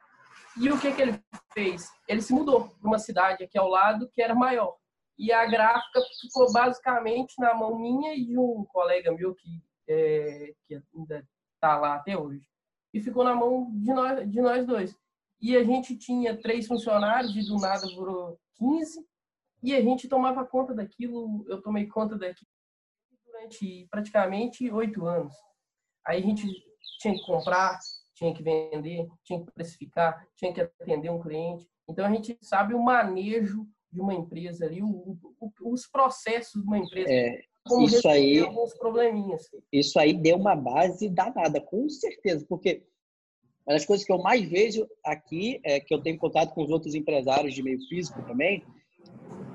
E o que, que ele fez? Ele se mudou para uma cidade aqui ao lado que era maior. E a gráfica ficou basicamente na mão minha e de um colega meu que, é, que ainda está lá até hoje. E ficou na mão de nós, de nós dois. E a gente tinha três funcionários e do nada virou 15. E a gente tomava conta daquilo, eu tomei conta daquilo durante praticamente oito anos. Aí a gente tinha que comprar, tinha que vender, tinha que precificar, tinha que atender um cliente. Então a gente sabe o manejo de uma empresa ali, o, o, os processos de uma empresa. É, como isso aí, alguns probleminhas. Isso aí deu uma base danada, com certeza, porque uma das coisas que eu mais vejo aqui, é que eu tenho contato com os outros empresários de meio físico também,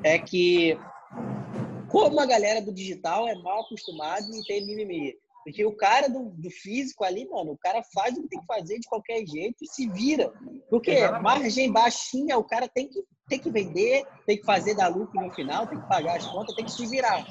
é que como a galera do digital é mal acostumada e tem mimimi. Porque o cara do, do, físico ali, mano, o cara faz o que tem que fazer de qualquer jeito e se vira. Porque margem baixinha, o cara tem que, tem que vender, tem que fazer dar lucro no final, tem que pagar as contas, tem que se virar.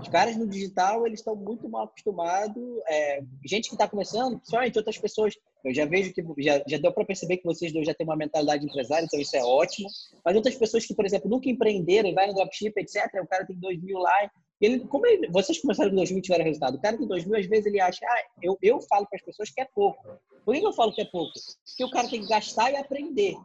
Os caras no digital, eles estão muito mal acostumados. É, gente que está começando, principalmente outras pessoas, eu já vejo que já, já deu para perceber que vocês dois já têm uma mentalidade empresária, então isso é ótimo. Mas outras pessoas que, por exemplo, nunca empreenderam e vai no dropship, etc., o cara tem dois mil lá. Ele, como ele, vocês começaram com dois mil e tiveram resultado? O cara tem dois mil, às vezes ele acha, ah, eu, eu falo para as pessoas que é pouco. Por que eu falo que é pouco? Porque o cara tem que gastar e aprender.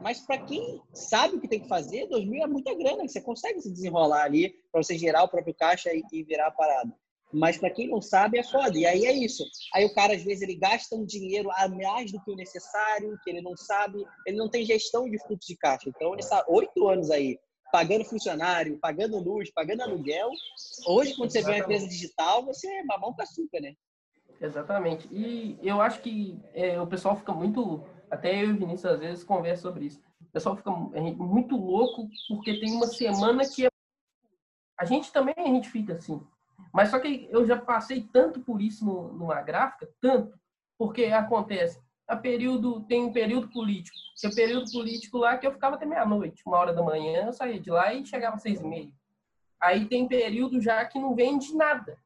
Mas para quem sabe o que tem que fazer, 2 mil é muita grana. Você consegue se desenrolar ali para você gerar o próprio caixa e, e virar a parada. Mas para quem não sabe, é foda. E aí é isso. Aí o cara, às vezes, ele gasta um dinheiro a mais do que o necessário, que ele não sabe, ele não tem gestão de fluxo de caixa. Então, ele está oito anos aí pagando funcionário, pagando luz, pagando aluguel. Hoje, quando Exatamente. você vê uma empresa digital, você é mamão com açúcar, né? Exatamente. E eu acho que é, o pessoal fica muito até eu e o Vinícius às vezes conversa sobre isso. O pessoal fica muito louco porque tem uma semana que é... a gente também a gente fica assim. Mas só que eu já passei tanto por isso no, numa gráfica, tanto, porque acontece, a período tem um período político. Tinha período político lá que eu ficava até meia-noite, uma hora da manhã, eu saía de lá e chegava às seis e meia. Aí tem período já que não vende nada.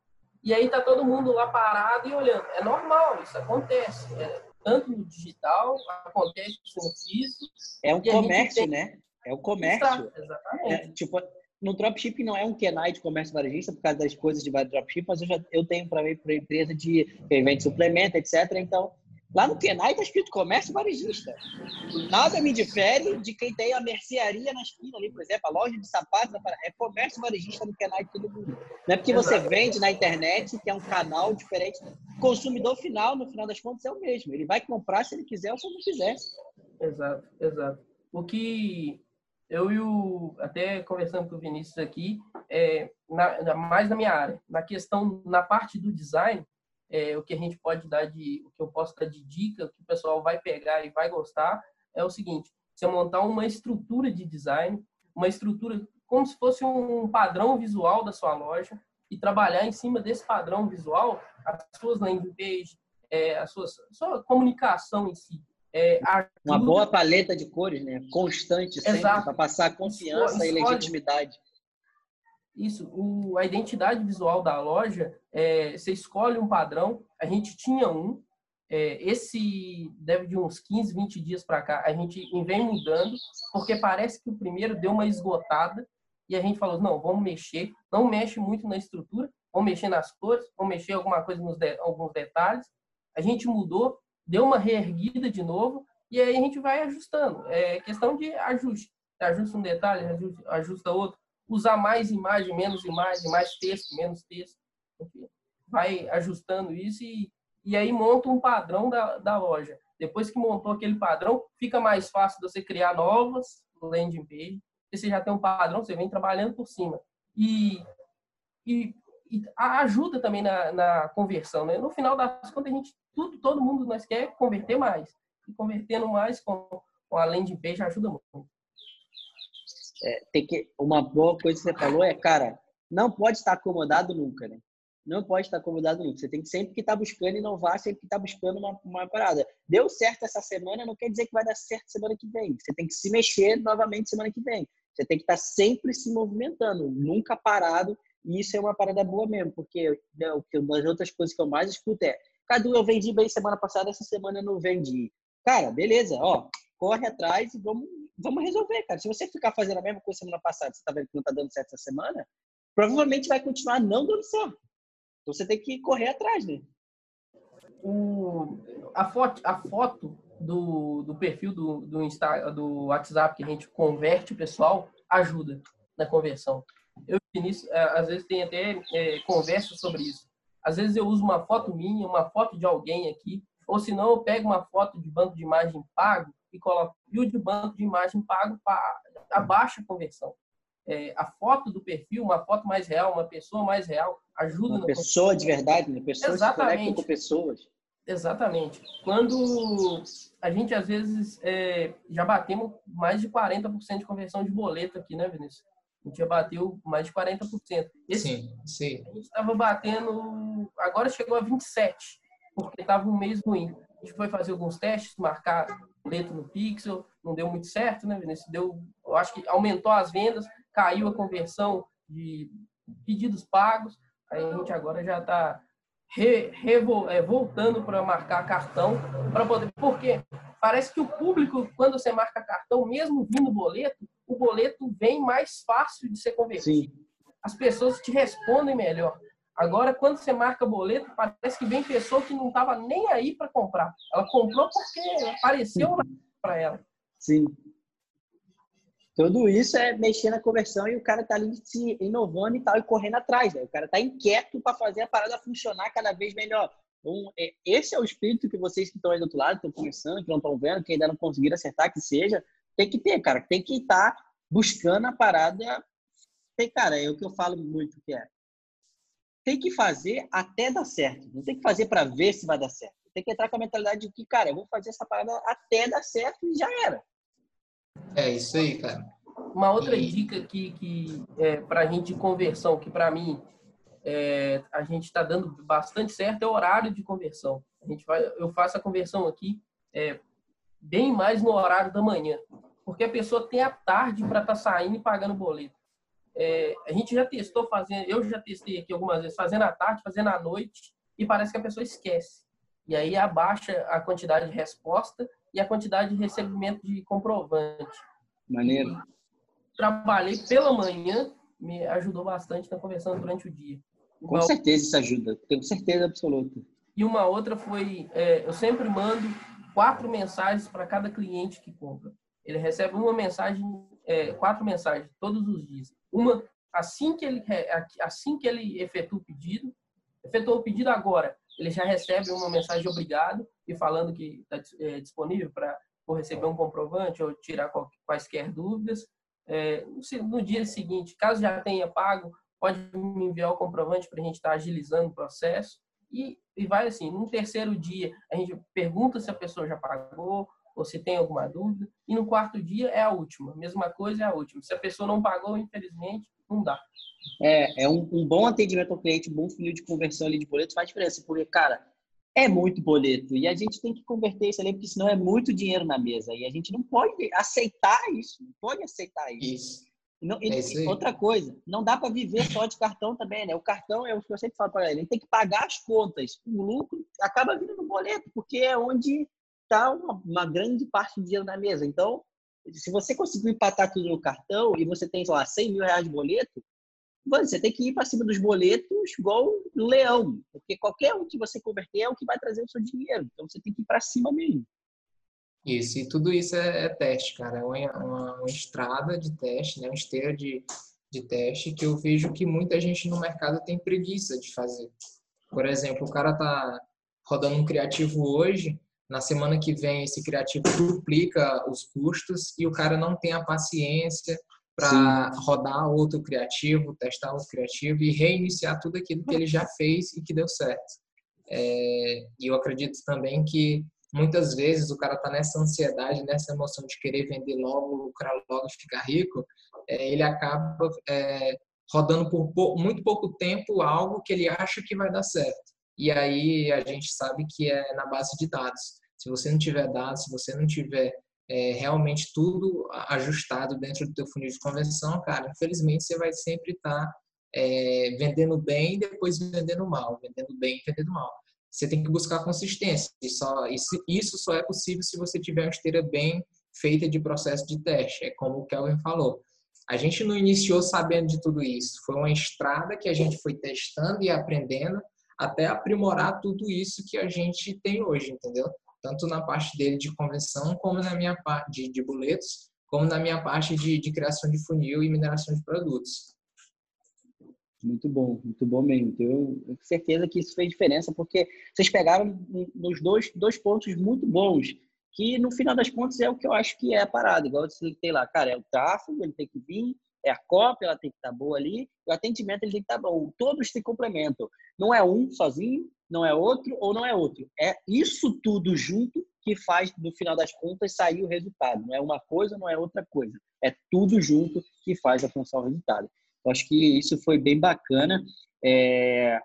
E aí tá todo mundo lá parado e olhando. É normal, isso acontece. É, tanto no digital, acontece no físico. É um comércio, tem... né? É o comércio. Exatamente. É, tipo, no dropshipping não é um KNI de comércio varejista por causa das coisas de dropshipping, mas eu já eu tenho para para empresa de que vende suplemento, etc. Então, lá no KNI está escrito comércio varejista. Nada me difere de quem tem a mercearia na esquina ali, por exemplo, a loja de sapatos é comércio varejista no KNI de todo mundo. Não é porque você vende na internet, que é um canal diferente. O consumidor final, no final das contas, é o mesmo. Ele vai comprar se ele quiser ou se não quiser. Exato, exato. O que eu e o até conversando com o Vinícius aqui, é, na, mais na minha área, na questão, na parte do design, é, o que a gente pode dar de, o que eu posso dar de dica, que o pessoal vai pegar e vai gostar, é o seguinte: você montar uma estrutura de design, uma estrutura como se fosse um padrão visual da sua loja e trabalhar em cima desse padrão visual as suas landing page, é, a, sua, a sua comunicação em si. É, Uma boa paleta de cores, né? Constante, sempre, para passar confiança escolhe, e legitimidade. Isso, o, a identidade visual da loja, é, você escolhe um padrão, a gente tinha um, é, esse deve de uns 15, 20 dias para cá, a gente vem mudando, porque parece que o primeiro deu uma esgotada, e a gente falou, não, vamos mexer, não mexe muito na estrutura, vamos mexer nas cores, vamos mexer alguma coisa nos de, alguns detalhes. A gente mudou, deu uma reerguida de novo e aí a gente vai ajustando. É questão de ajuste. Ajusta um detalhe, ajusta outro. Usar mais imagem, menos imagem, mais texto, menos texto. Vai ajustando isso e, e aí monta um padrão da, da loja. Depois que montou aquele padrão, fica mais fácil você criar novas landing page. Você já tem um padrão, você vem trabalhando por cima. E, e, e ajuda também na, na conversão. Né? No final das contas, a gente tudo, todo mundo nós quer converter mais. E convertendo mais com, com a landing page ajuda muito. É, tem que, uma boa coisa que você falou é, cara, não pode estar acomodado nunca, né? Não pode estar acomodado nunca. Você tem que sempre que estar tá buscando inovar, sempre que estar tá buscando uma, uma parada. Deu certo essa semana, não quer dizer que vai dar certo semana que vem. Você tem que se mexer novamente semana que vem. Você tem que estar tá sempre se movimentando, nunca parado. E isso é uma parada boa mesmo, porque né, uma das outras coisas que eu mais escuto é Cadu, eu vendi bem semana passada, essa semana eu não vendi. Cara, beleza, ó, corre atrás e vamos, vamos resolver, cara. Se você ficar fazendo a mesma coisa semana passada, você tá vendo que não tá dando certo essa semana, provavelmente vai continuar não dando certo. Então você tem que correr atrás, né? O, a foto, a foto do, do perfil do, do, Insta, do WhatsApp que a gente converte o pessoal ajuda na conversão. Eu, é, às vezes tem até é, conversas sobre isso. Às vezes eu uso uma foto minha, uma foto de alguém aqui, ou se não, eu pego uma foto de banco de imagem pago e coloco e o de banco de imagem pago para a conversão. É, a foto do perfil, uma foto mais real, uma pessoa mais real, ajuda. Uma pessoa de verdade, né? Pessoas Exatamente. com pessoas. Exatamente. Quando a gente, às vezes, é, já batemos mais de 40% de conversão de boleto aqui, né, Vinícius? A gente já bateu mais de 40%. Esse, sim, sim. A gente estava batendo, agora chegou a 27%, porque estava um mês ruim. A gente foi fazer alguns testes, marcar letra no Pixel, não deu muito certo, né, Vinícius? Deu, eu acho que aumentou as vendas, caiu a conversão de pedidos pagos. Aí a gente agora já está re, re, é, voltando para marcar cartão para poder. Porque parece que o público, quando você marca cartão, mesmo vindo boleto, o boleto vem mais fácil de ser convertido. Sim. As pessoas te respondem melhor. Agora, quando você marca boleto, parece que vem pessoa que não estava nem aí para comprar. Ela comprou porque apareceu para ela. Sim. Tudo isso é mexer na conversão e o cara tá ali se inovando e tal, e correndo atrás. Né? O cara tá inquieto para fazer a parada funcionar cada vez melhor. Então, é, esse é o espírito que vocês que estão aí do outro lado, estão começando, que não estão vendo, que ainda não conseguiram acertar, que seja, tem que ter, cara. Tem que estar tá buscando a parada. Tem, cara, é o que eu falo muito que é. Tem que fazer até dar certo. Não tem que fazer para ver se vai dar certo. Tem que entrar com a mentalidade de que, cara, eu vou fazer essa parada até dar certo e já era. É isso aí, cara. Uma outra e... dica que, que é, para a gente de conversão, que para mim é, a gente está dando bastante certo, é o horário de conversão. A gente vai, eu faço a conversão aqui é, bem mais no horário da manhã, porque a pessoa tem a tarde para estar tá saindo e pagando boleto. É, a gente já testou fazendo, eu já testei aqui algumas vezes, fazendo à tarde, fazendo à noite, e parece que a pessoa esquece. E aí abaixa a quantidade de resposta e a quantidade de recebimento de comprovante. Maneiro. Trabalhei pela manhã me ajudou bastante na conversão durante o dia. Com certeza isso ajuda, tenho certeza absoluta. E uma outra foi, é, eu sempre mando quatro mensagens para cada cliente que compra. Ele recebe uma mensagem, é, quatro mensagens todos os dias. Uma assim que ele assim que ele efetua o pedido, efetuou o pedido agora, ele já recebe uma mensagem de obrigado e falando que está é, disponível para receber um comprovante ou tirar quaisquer dúvidas. É, no dia seguinte, caso já tenha pago, pode me enviar o comprovante para a gente estar tá agilizando o processo. E, e vai assim, no terceiro dia, a gente pergunta se a pessoa já pagou ou se tem alguma dúvida. E no quarto dia é a última. Mesma coisa é a última. Se a pessoa não pagou, infelizmente, não dá. É, é um, um bom atendimento ao cliente, um bom funil de conversão ali de boleto faz diferença. Porque, cara, é muito boleto. E a gente tem que converter isso ali, porque senão é muito dinheiro na mesa. E a gente não pode aceitar isso. Não pode aceitar isso. Isso. Não, e, é outra coisa, não dá para viver só de cartão também, né? O cartão é o que eu sempre falo para ele, ele tem que pagar as contas. O lucro acaba vindo no boleto, porque é onde está uma, uma, grande parte do dinheiro na mesa. Então, se você conseguir empatar tudo no cartão e você tem, sei lá, 100 mil reais de boleto, você tem que ir para cima dos boletos igual um leão, porque qualquer um que você converter é o que vai trazer o seu dinheiro. Então, você tem que ir para cima mesmo. Isso, e tudo isso é, é teste, cara. É uma, uma, uma, estrada de teste, né? uma esteira de, de teste que eu vejo que muita gente no mercado tem preguiça de fazer. Por exemplo, o cara tá rodando um criativo hoje, na semana que vem esse criativo duplica os custos e o cara não tem a paciência para rodar outro criativo, testar outro criativo e reiniciar tudo aquilo que ele já fez e que deu certo. É, e eu acredito também que muitas vezes o cara está nessa ansiedade, nessa emoção de querer vender logo, lucrar logo, ficar rico, é, ele acaba é, rodando por pou, muito pouco tempo algo que ele acha que vai dar certo. E aí a gente sabe que é na base de dados. Se você não tiver dados, se você não tiver é, realmente tudo ajustado dentro do teu funil de conversão, cara, infelizmente você vai sempre estar tá, é, vendendo bem e depois vendendo mal, vendendo bem e vendendo mal você tem que buscar consistência. E só, isso só é possível se você tiver uma esteira bem feita de processo de teste. É como o Kelvin falou. A gente não iniciou sabendo de tudo isso. Foi uma estrada que a gente foi testando e aprendendo até aprimorar tudo isso que a gente tem hoje, entendeu? Tanto na parte dele de convenção, como na minha parte de, de boletos, como na minha parte de, de criação de funil e mineração de produtos. Muito bom, muito bom mesmo. Eu tenho certeza que isso fez diferença, porque vocês pegaram nos dois, dois pontos muito bons, que no final das contas é o que eu acho que é a parada. Igual você tem lá, cara, é o tráfego, ele tem que vir, é a cópia, ela tem que estar tá boa ali, o atendimento ele tem que estar tá bom. Todos se complementam. Não é um sozinho, não é outro ou não é outro. É isso tudo junto que faz, no final das contas, sair o resultado. Não é uma coisa, não é outra coisa. É tudo junto que faz alcançar o resultado. Eu acho que isso foi bem bacana. É,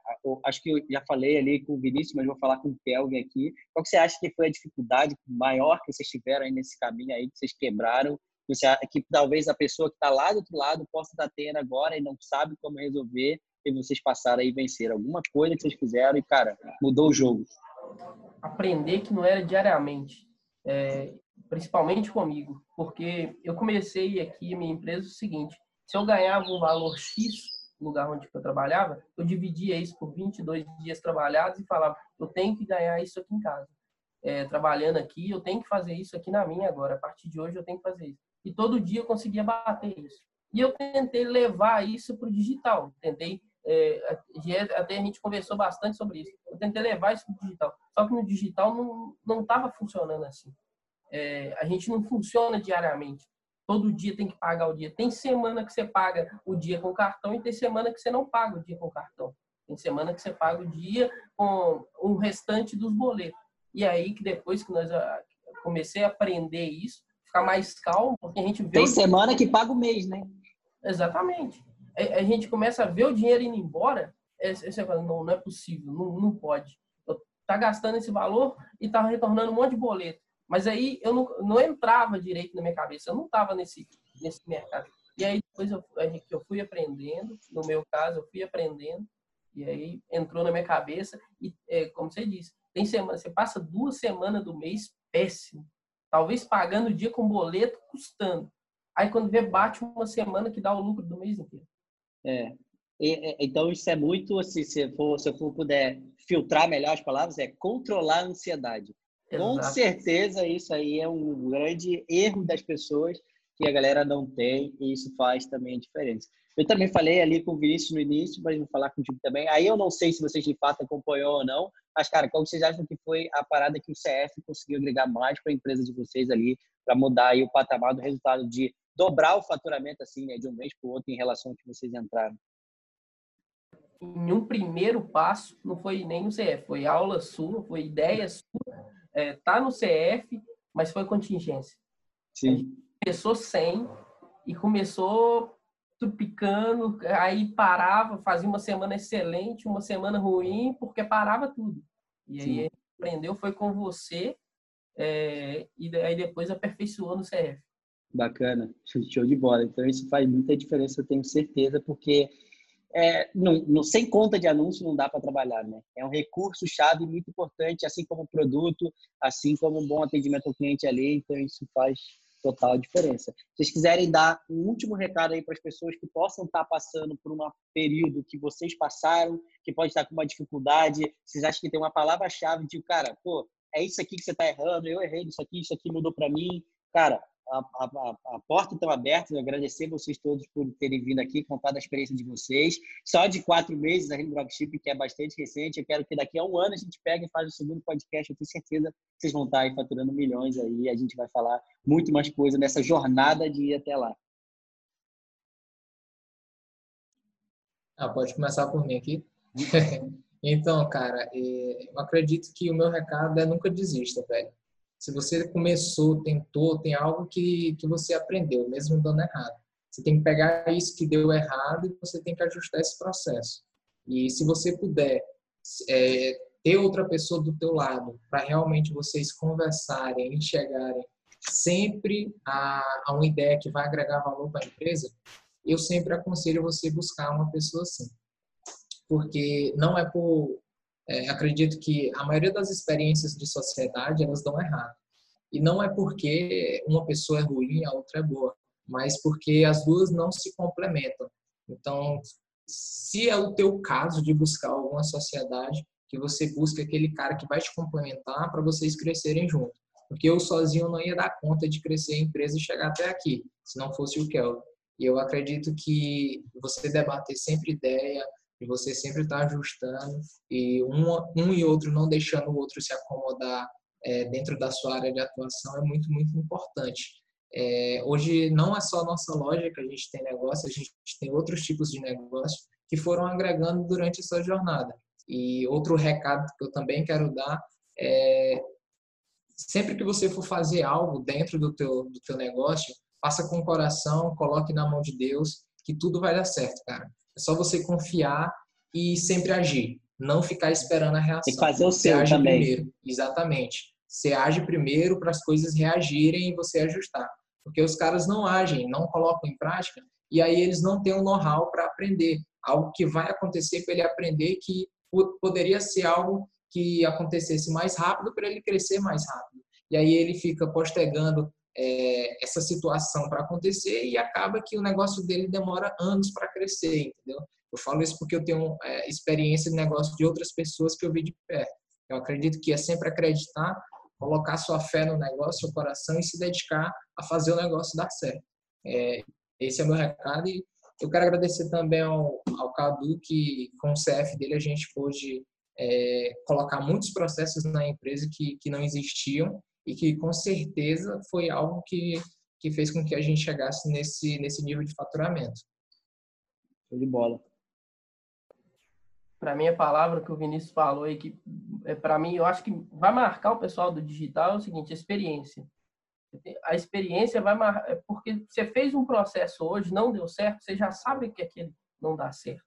acho que eu já falei ali com o Vinícius, mas vou falar com o Kelvin aqui. Qual que você acha que foi a dificuldade maior que vocês tiveram aí nesse caminho aí, que vocês quebraram? Você, que talvez a pessoa que está lá do outro lado possa estar tendo agora e não sabe como resolver e vocês passaram aí venceram. Alguma coisa que vocês fizeram e, cara, mudou o jogo. Aprender que não era diariamente, é, principalmente comigo, porque eu comecei aqui minha empresa o seguinte, se eu ganhava um valor X no lugar onde eu trabalhava, eu dividia isso por 22 dias trabalhados e falava, eu tenho que ganhar isso aqui em casa. É, trabalhando aqui, eu tenho que fazer isso aqui na minha agora. A partir de hoje, eu tenho que fazer isso. E todo dia eu conseguia bater isso. E eu tentei levar isso para o digital. Tentei, é, até a gente conversou bastante sobre isso. Eu tentei levar isso para o digital. Só que no digital não estava funcionando assim. É, a gente não funciona diariamente todo dia tem que pagar o dia. Tem semana que você paga o dia com cartão e tem semana que você não paga o dia com cartão. Tem semana que você paga o dia com o restante dos boletos. E aí que depois que nós ah, comecei a aprender isso, ficar mais calmo, porque a gente vê Tem semana que paga o mês, né? Exatamente. A gente começa a ver o dinheiro indo embora, você fala, não, não é possível, não, não pode. Tá gastando esse valor e tá retornando um monte de boleto. Mas aí eu não, não entrava direito na minha cabeça, eu não estava nesse, nesse mercado. E aí depois eu, eu fui aprendendo, no meu caso, eu fui aprendendo, e aí entrou na minha cabeça, e é, como você disse, tem semana, você passa duas semanas do mês péssimo, talvez pagando o dia com boleto, custando. Aí quando vê, bate uma semana que dá o lucro do mês inteiro. É. E, então, isso é muito, assim, se for, se eu for puder filtrar melhor as palavras, é controlar a ansiedade. Exato. Com certeza, isso aí é um grande erro das pessoas que a galera não tem e isso faz também a diferença. Eu também falei ali com o Vinícius no início, mas vou falar contigo também. Aí eu não sei se vocês de fato acompanhou ou não, mas, cara, qual vocês acham que foi a parada que o CF conseguiu agregar mais para a empresa de vocês ali, para mudar aí o patamar do resultado de dobrar o faturamento assim, né, de um mês para o outro em relação ao que vocês entraram? Em um primeiro passo, não foi nem no CF, foi aula sua, foi ideia sua, é, tá no CF, mas foi contingência. Sim. Começou sem e começou tupicando, aí parava, fazia uma semana excelente, uma semana ruim, porque parava tudo. E Sim. aí aprendeu, foi com você, é, e aí depois aperfeiçoou no CF. Bacana, show de bola. Então isso faz muita diferença, eu tenho certeza, porque é, não, não, sem conta de anúncio não dá para trabalhar, né? É um recurso chave muito importante, assim como o produto, assim como um bom atendimento ao cliente ali. Então isso faz total diferença. Se vocês quiserem dar um último recado aí para as pessoas que possam estar passando por um período que vocês passaram, que pode estar com uma dificuldade, vocês acham que tem uma palavra-chave de, cara, pô, é isso aqui que você está errando, eu errei isso aqui, isso aqui mudou para mim. Cara, a, a, a porta está aberta. Eu agradecer vocês todos por terem vindo aqui, contar da experiência de vocês. Só de quatro meses aqui no Dropship, que é bastante recente. Eu quero que daqui a um ano a gente pegue e faz o segundo podcast. Eu tenho certeza que vocês vão estar aí faturando milhões aí. E a gente vai falar muito mais coisa nessa jornada de ir até lá. Ah, pode começar por mim aqui. *laughs* então, cara, é, eu acredito que o meu recado é nunca desista, velho se você começou, tentou, tem algo que, que você aprendeu, mesmo dando errado. Você tem que pegar isso que deu errado e você tem que ajustar esse processo. E se você puder é, ter outra pessoa do teu lado para realmente vocês conversarem, enxergarem sempre a, a uma ideia que vai agregar valor para a empresa, eu sempre aconselho você buscar uma pessoa assim. Porque não é por é, acredito que a maioria das experiências de sociedade elas dão errado. E não é porque uma pessoa é ruim, a outra é boa, mas porque as duas não se complementam. Então, se é o teu caso de buscar alguma sociedade, que você busque aquele cara que vai te complementar para vocês crescerem juntos. Porque eu sozinho não ia dar conta de crescer a empresa e chegar até aqui, se não fosse o Kelvin. E eu acredito que você debater sempre ideia, e você sempre está ajustando e um, um e outro não deixando o outro se acomodar é, dentro da sua área de atuação é muito, muito importante. É, hoje não é só a nossa loja que a gente tem negócio, a gente tem outros tipos de negócio que foram agregando durante essa jornada. E outro recado que eu também quero dar é sempre que você for fazer algo dentro do teu, do teu negócio, faça com o coração, coloque na mão de Deus, que tudo vai dar certo, cara. É só você confiar e sempre agir. Não ficar esperando a reação. Que fazer o seu também. Primeiro. Exatamente. Você age primeiro para as coisas reagirem e você ajustar. Porque os caras não agem, não colocam em prática e aí eles não têm o um know-how para aprender. Algo que vai acontecer para ele aprender que poderia ser algo que acontecesse mais rápido para ele crescer mais rápido. E aí ele fica postergando é, essa situação para acontecer e acaba que o negócio dele demora anos para crescer, entendeu? Eu falo isso porque eu tenho é, experiência de negócio de outras pessoas que eu vi de perto. Eu acredito que é sempre acreditar, colocar sua fé no negócio, seu coração e se dedicar a fazer o negócio dar certo. É, esse é meu recado e eu quero agradecer também ao, ao Cadu que com o CF dele a gente pôde é, colocar muitos processos na empresa que, que não existiam e que com certeza foi algo que, que fez com que a gente chegasse nesse, nesse nível de faturamento. Show de bola. Para mim, a palavra que o Vinícius falou aí, que é, para mim, eu acho que vai marcar o pessoal do digital é o seguinte: experiência. A experiência vai marcar, é porque você fez um processo hoje, não deu certo, você já sabe que aquele não dá certo.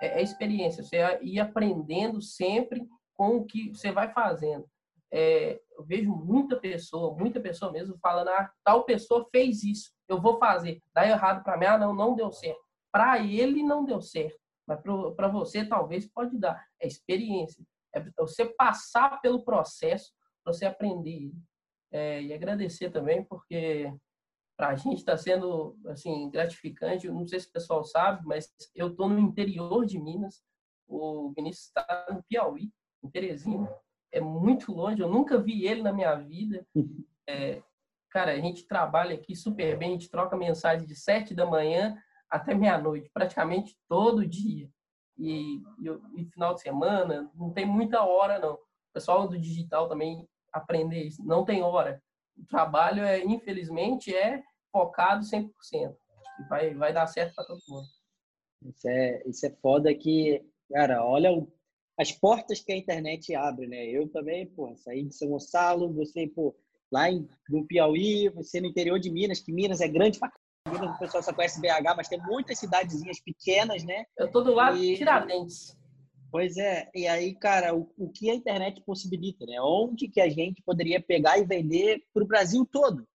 É, é experiência, você ir aprendendo sempre com o que você vai fazendo é, eu vejo muita pessoa, muita pessoa mesmo falando, ah, tal pessoa fez isso, eu vou fazer. Dá errado para mim, ah, não, não deu certo. Para ele não deu certo, mas para você talvez pode dar. É experiência, é você passar pelo processo você aprender. É, e agradecer também, porque para a gente está sendo assim gratificante. Eu não sei se o pessoal sabe, mas eu estou no interior de Minas. O Vinícius está no Piauí, em Teresina. É muito longe. Eu nunca vi ele na minha vida. *laughs* É, cara, a gente trabalha aqui super bem. A gente troca mensagem de sete da manhã até meia-noite, praticamente todo dia. E, e, e, final de semana não tem muita hora não. O pessoal do digital também aprender isso. Não tem hora o trabalho, é, infelizmente, é focado 100%. E vai, vai dar certo para todo mundo. Isso é, isso é foda que, cara, olha o, as portas que a internet abre, né? Eu também, pô, saí de São Gonçalo, você, pô, lá em, no Piauí, você no interior de Minas, que Minas é grande pra Minas, o pessoal só conhece BH, mas tem muitas cidadezinhas pequenas, né? Eu tô do lado e... de Tiradentes. Pois é, e aí, cara, o, o que a internet possibilita, né? Onde que a gente poderia pegar e vender para o Brasil todo,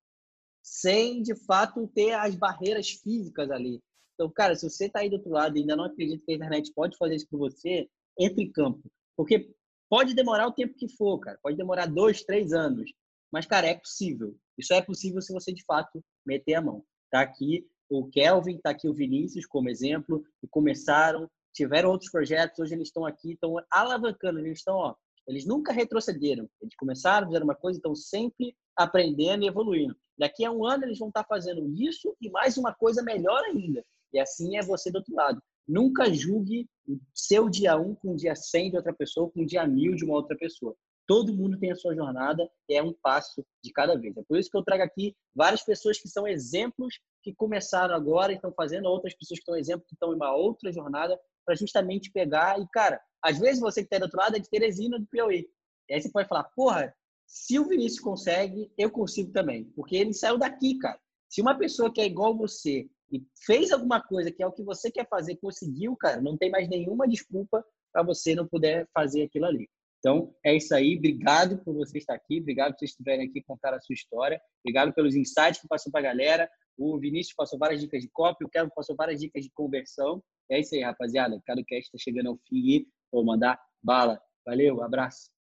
sem de fato ter as barreiras físicas ali. Então, cara, se você está aí do outro lado e ainda não acredita que a internet pode fazer isso por você, entre em campo. Porque pode demorar o tempo que for, cara. Pode demorar dois, três anos. Mas, cara, é possível. Isso é possível se você, de fato, meter a mão. Tá aqui o Kelvin, tá aqui o Vinícius como exemplo, e começaram tiveram outros projetos, hoje eles estão aqui, estão alavancando, eles estão, ó, eles nunca retrocederam. Eles começaram, fizeram uma coisa, estão sempre aprendendo e evoluindo. Daqui a um ano eles vão estar fazendo isso e mais uma coisa melhor ainda. E assim é você do outro lado. Nunca julgue o seu dia um com o dia 100 de outra pessoa, com o dia mil de uma outra pessoa. Todo mundo tem a sua jornada, é um passo de cada vez. É por isso que eu trago aqui várias pessoas que são exemplos que começaram agora e estão fazendo, outras pessoas que estão exemplo que estão em uma outra jornada para justamente pegar. E, cara, às vezes você que está do outro lado é de Teresina do Piauí. E aí você pode falar, porra, se o Vinícius consegue, eu consigo também. Porque ele saiu daqui, cara. Se uma pessoa que é igual você e fez alguma coisa que é o que você quer fazer, conseguiu, cara, não tem mais nenhuma desculpa para você não puder fazer aquilo ali. Então, é isso aí. Obrigado por você estar aqui. Obrigado por vocês estiverem aqui contar a sua história. Obrigado pelos insights que passou para a galera. O Vinícius passou várias dicas de copy, o Kevin passou várias dicas de conversão. É isso aí, rapaziada. Cada cast está chegando ao fim. Vou mandar bala. Valeu, abraço.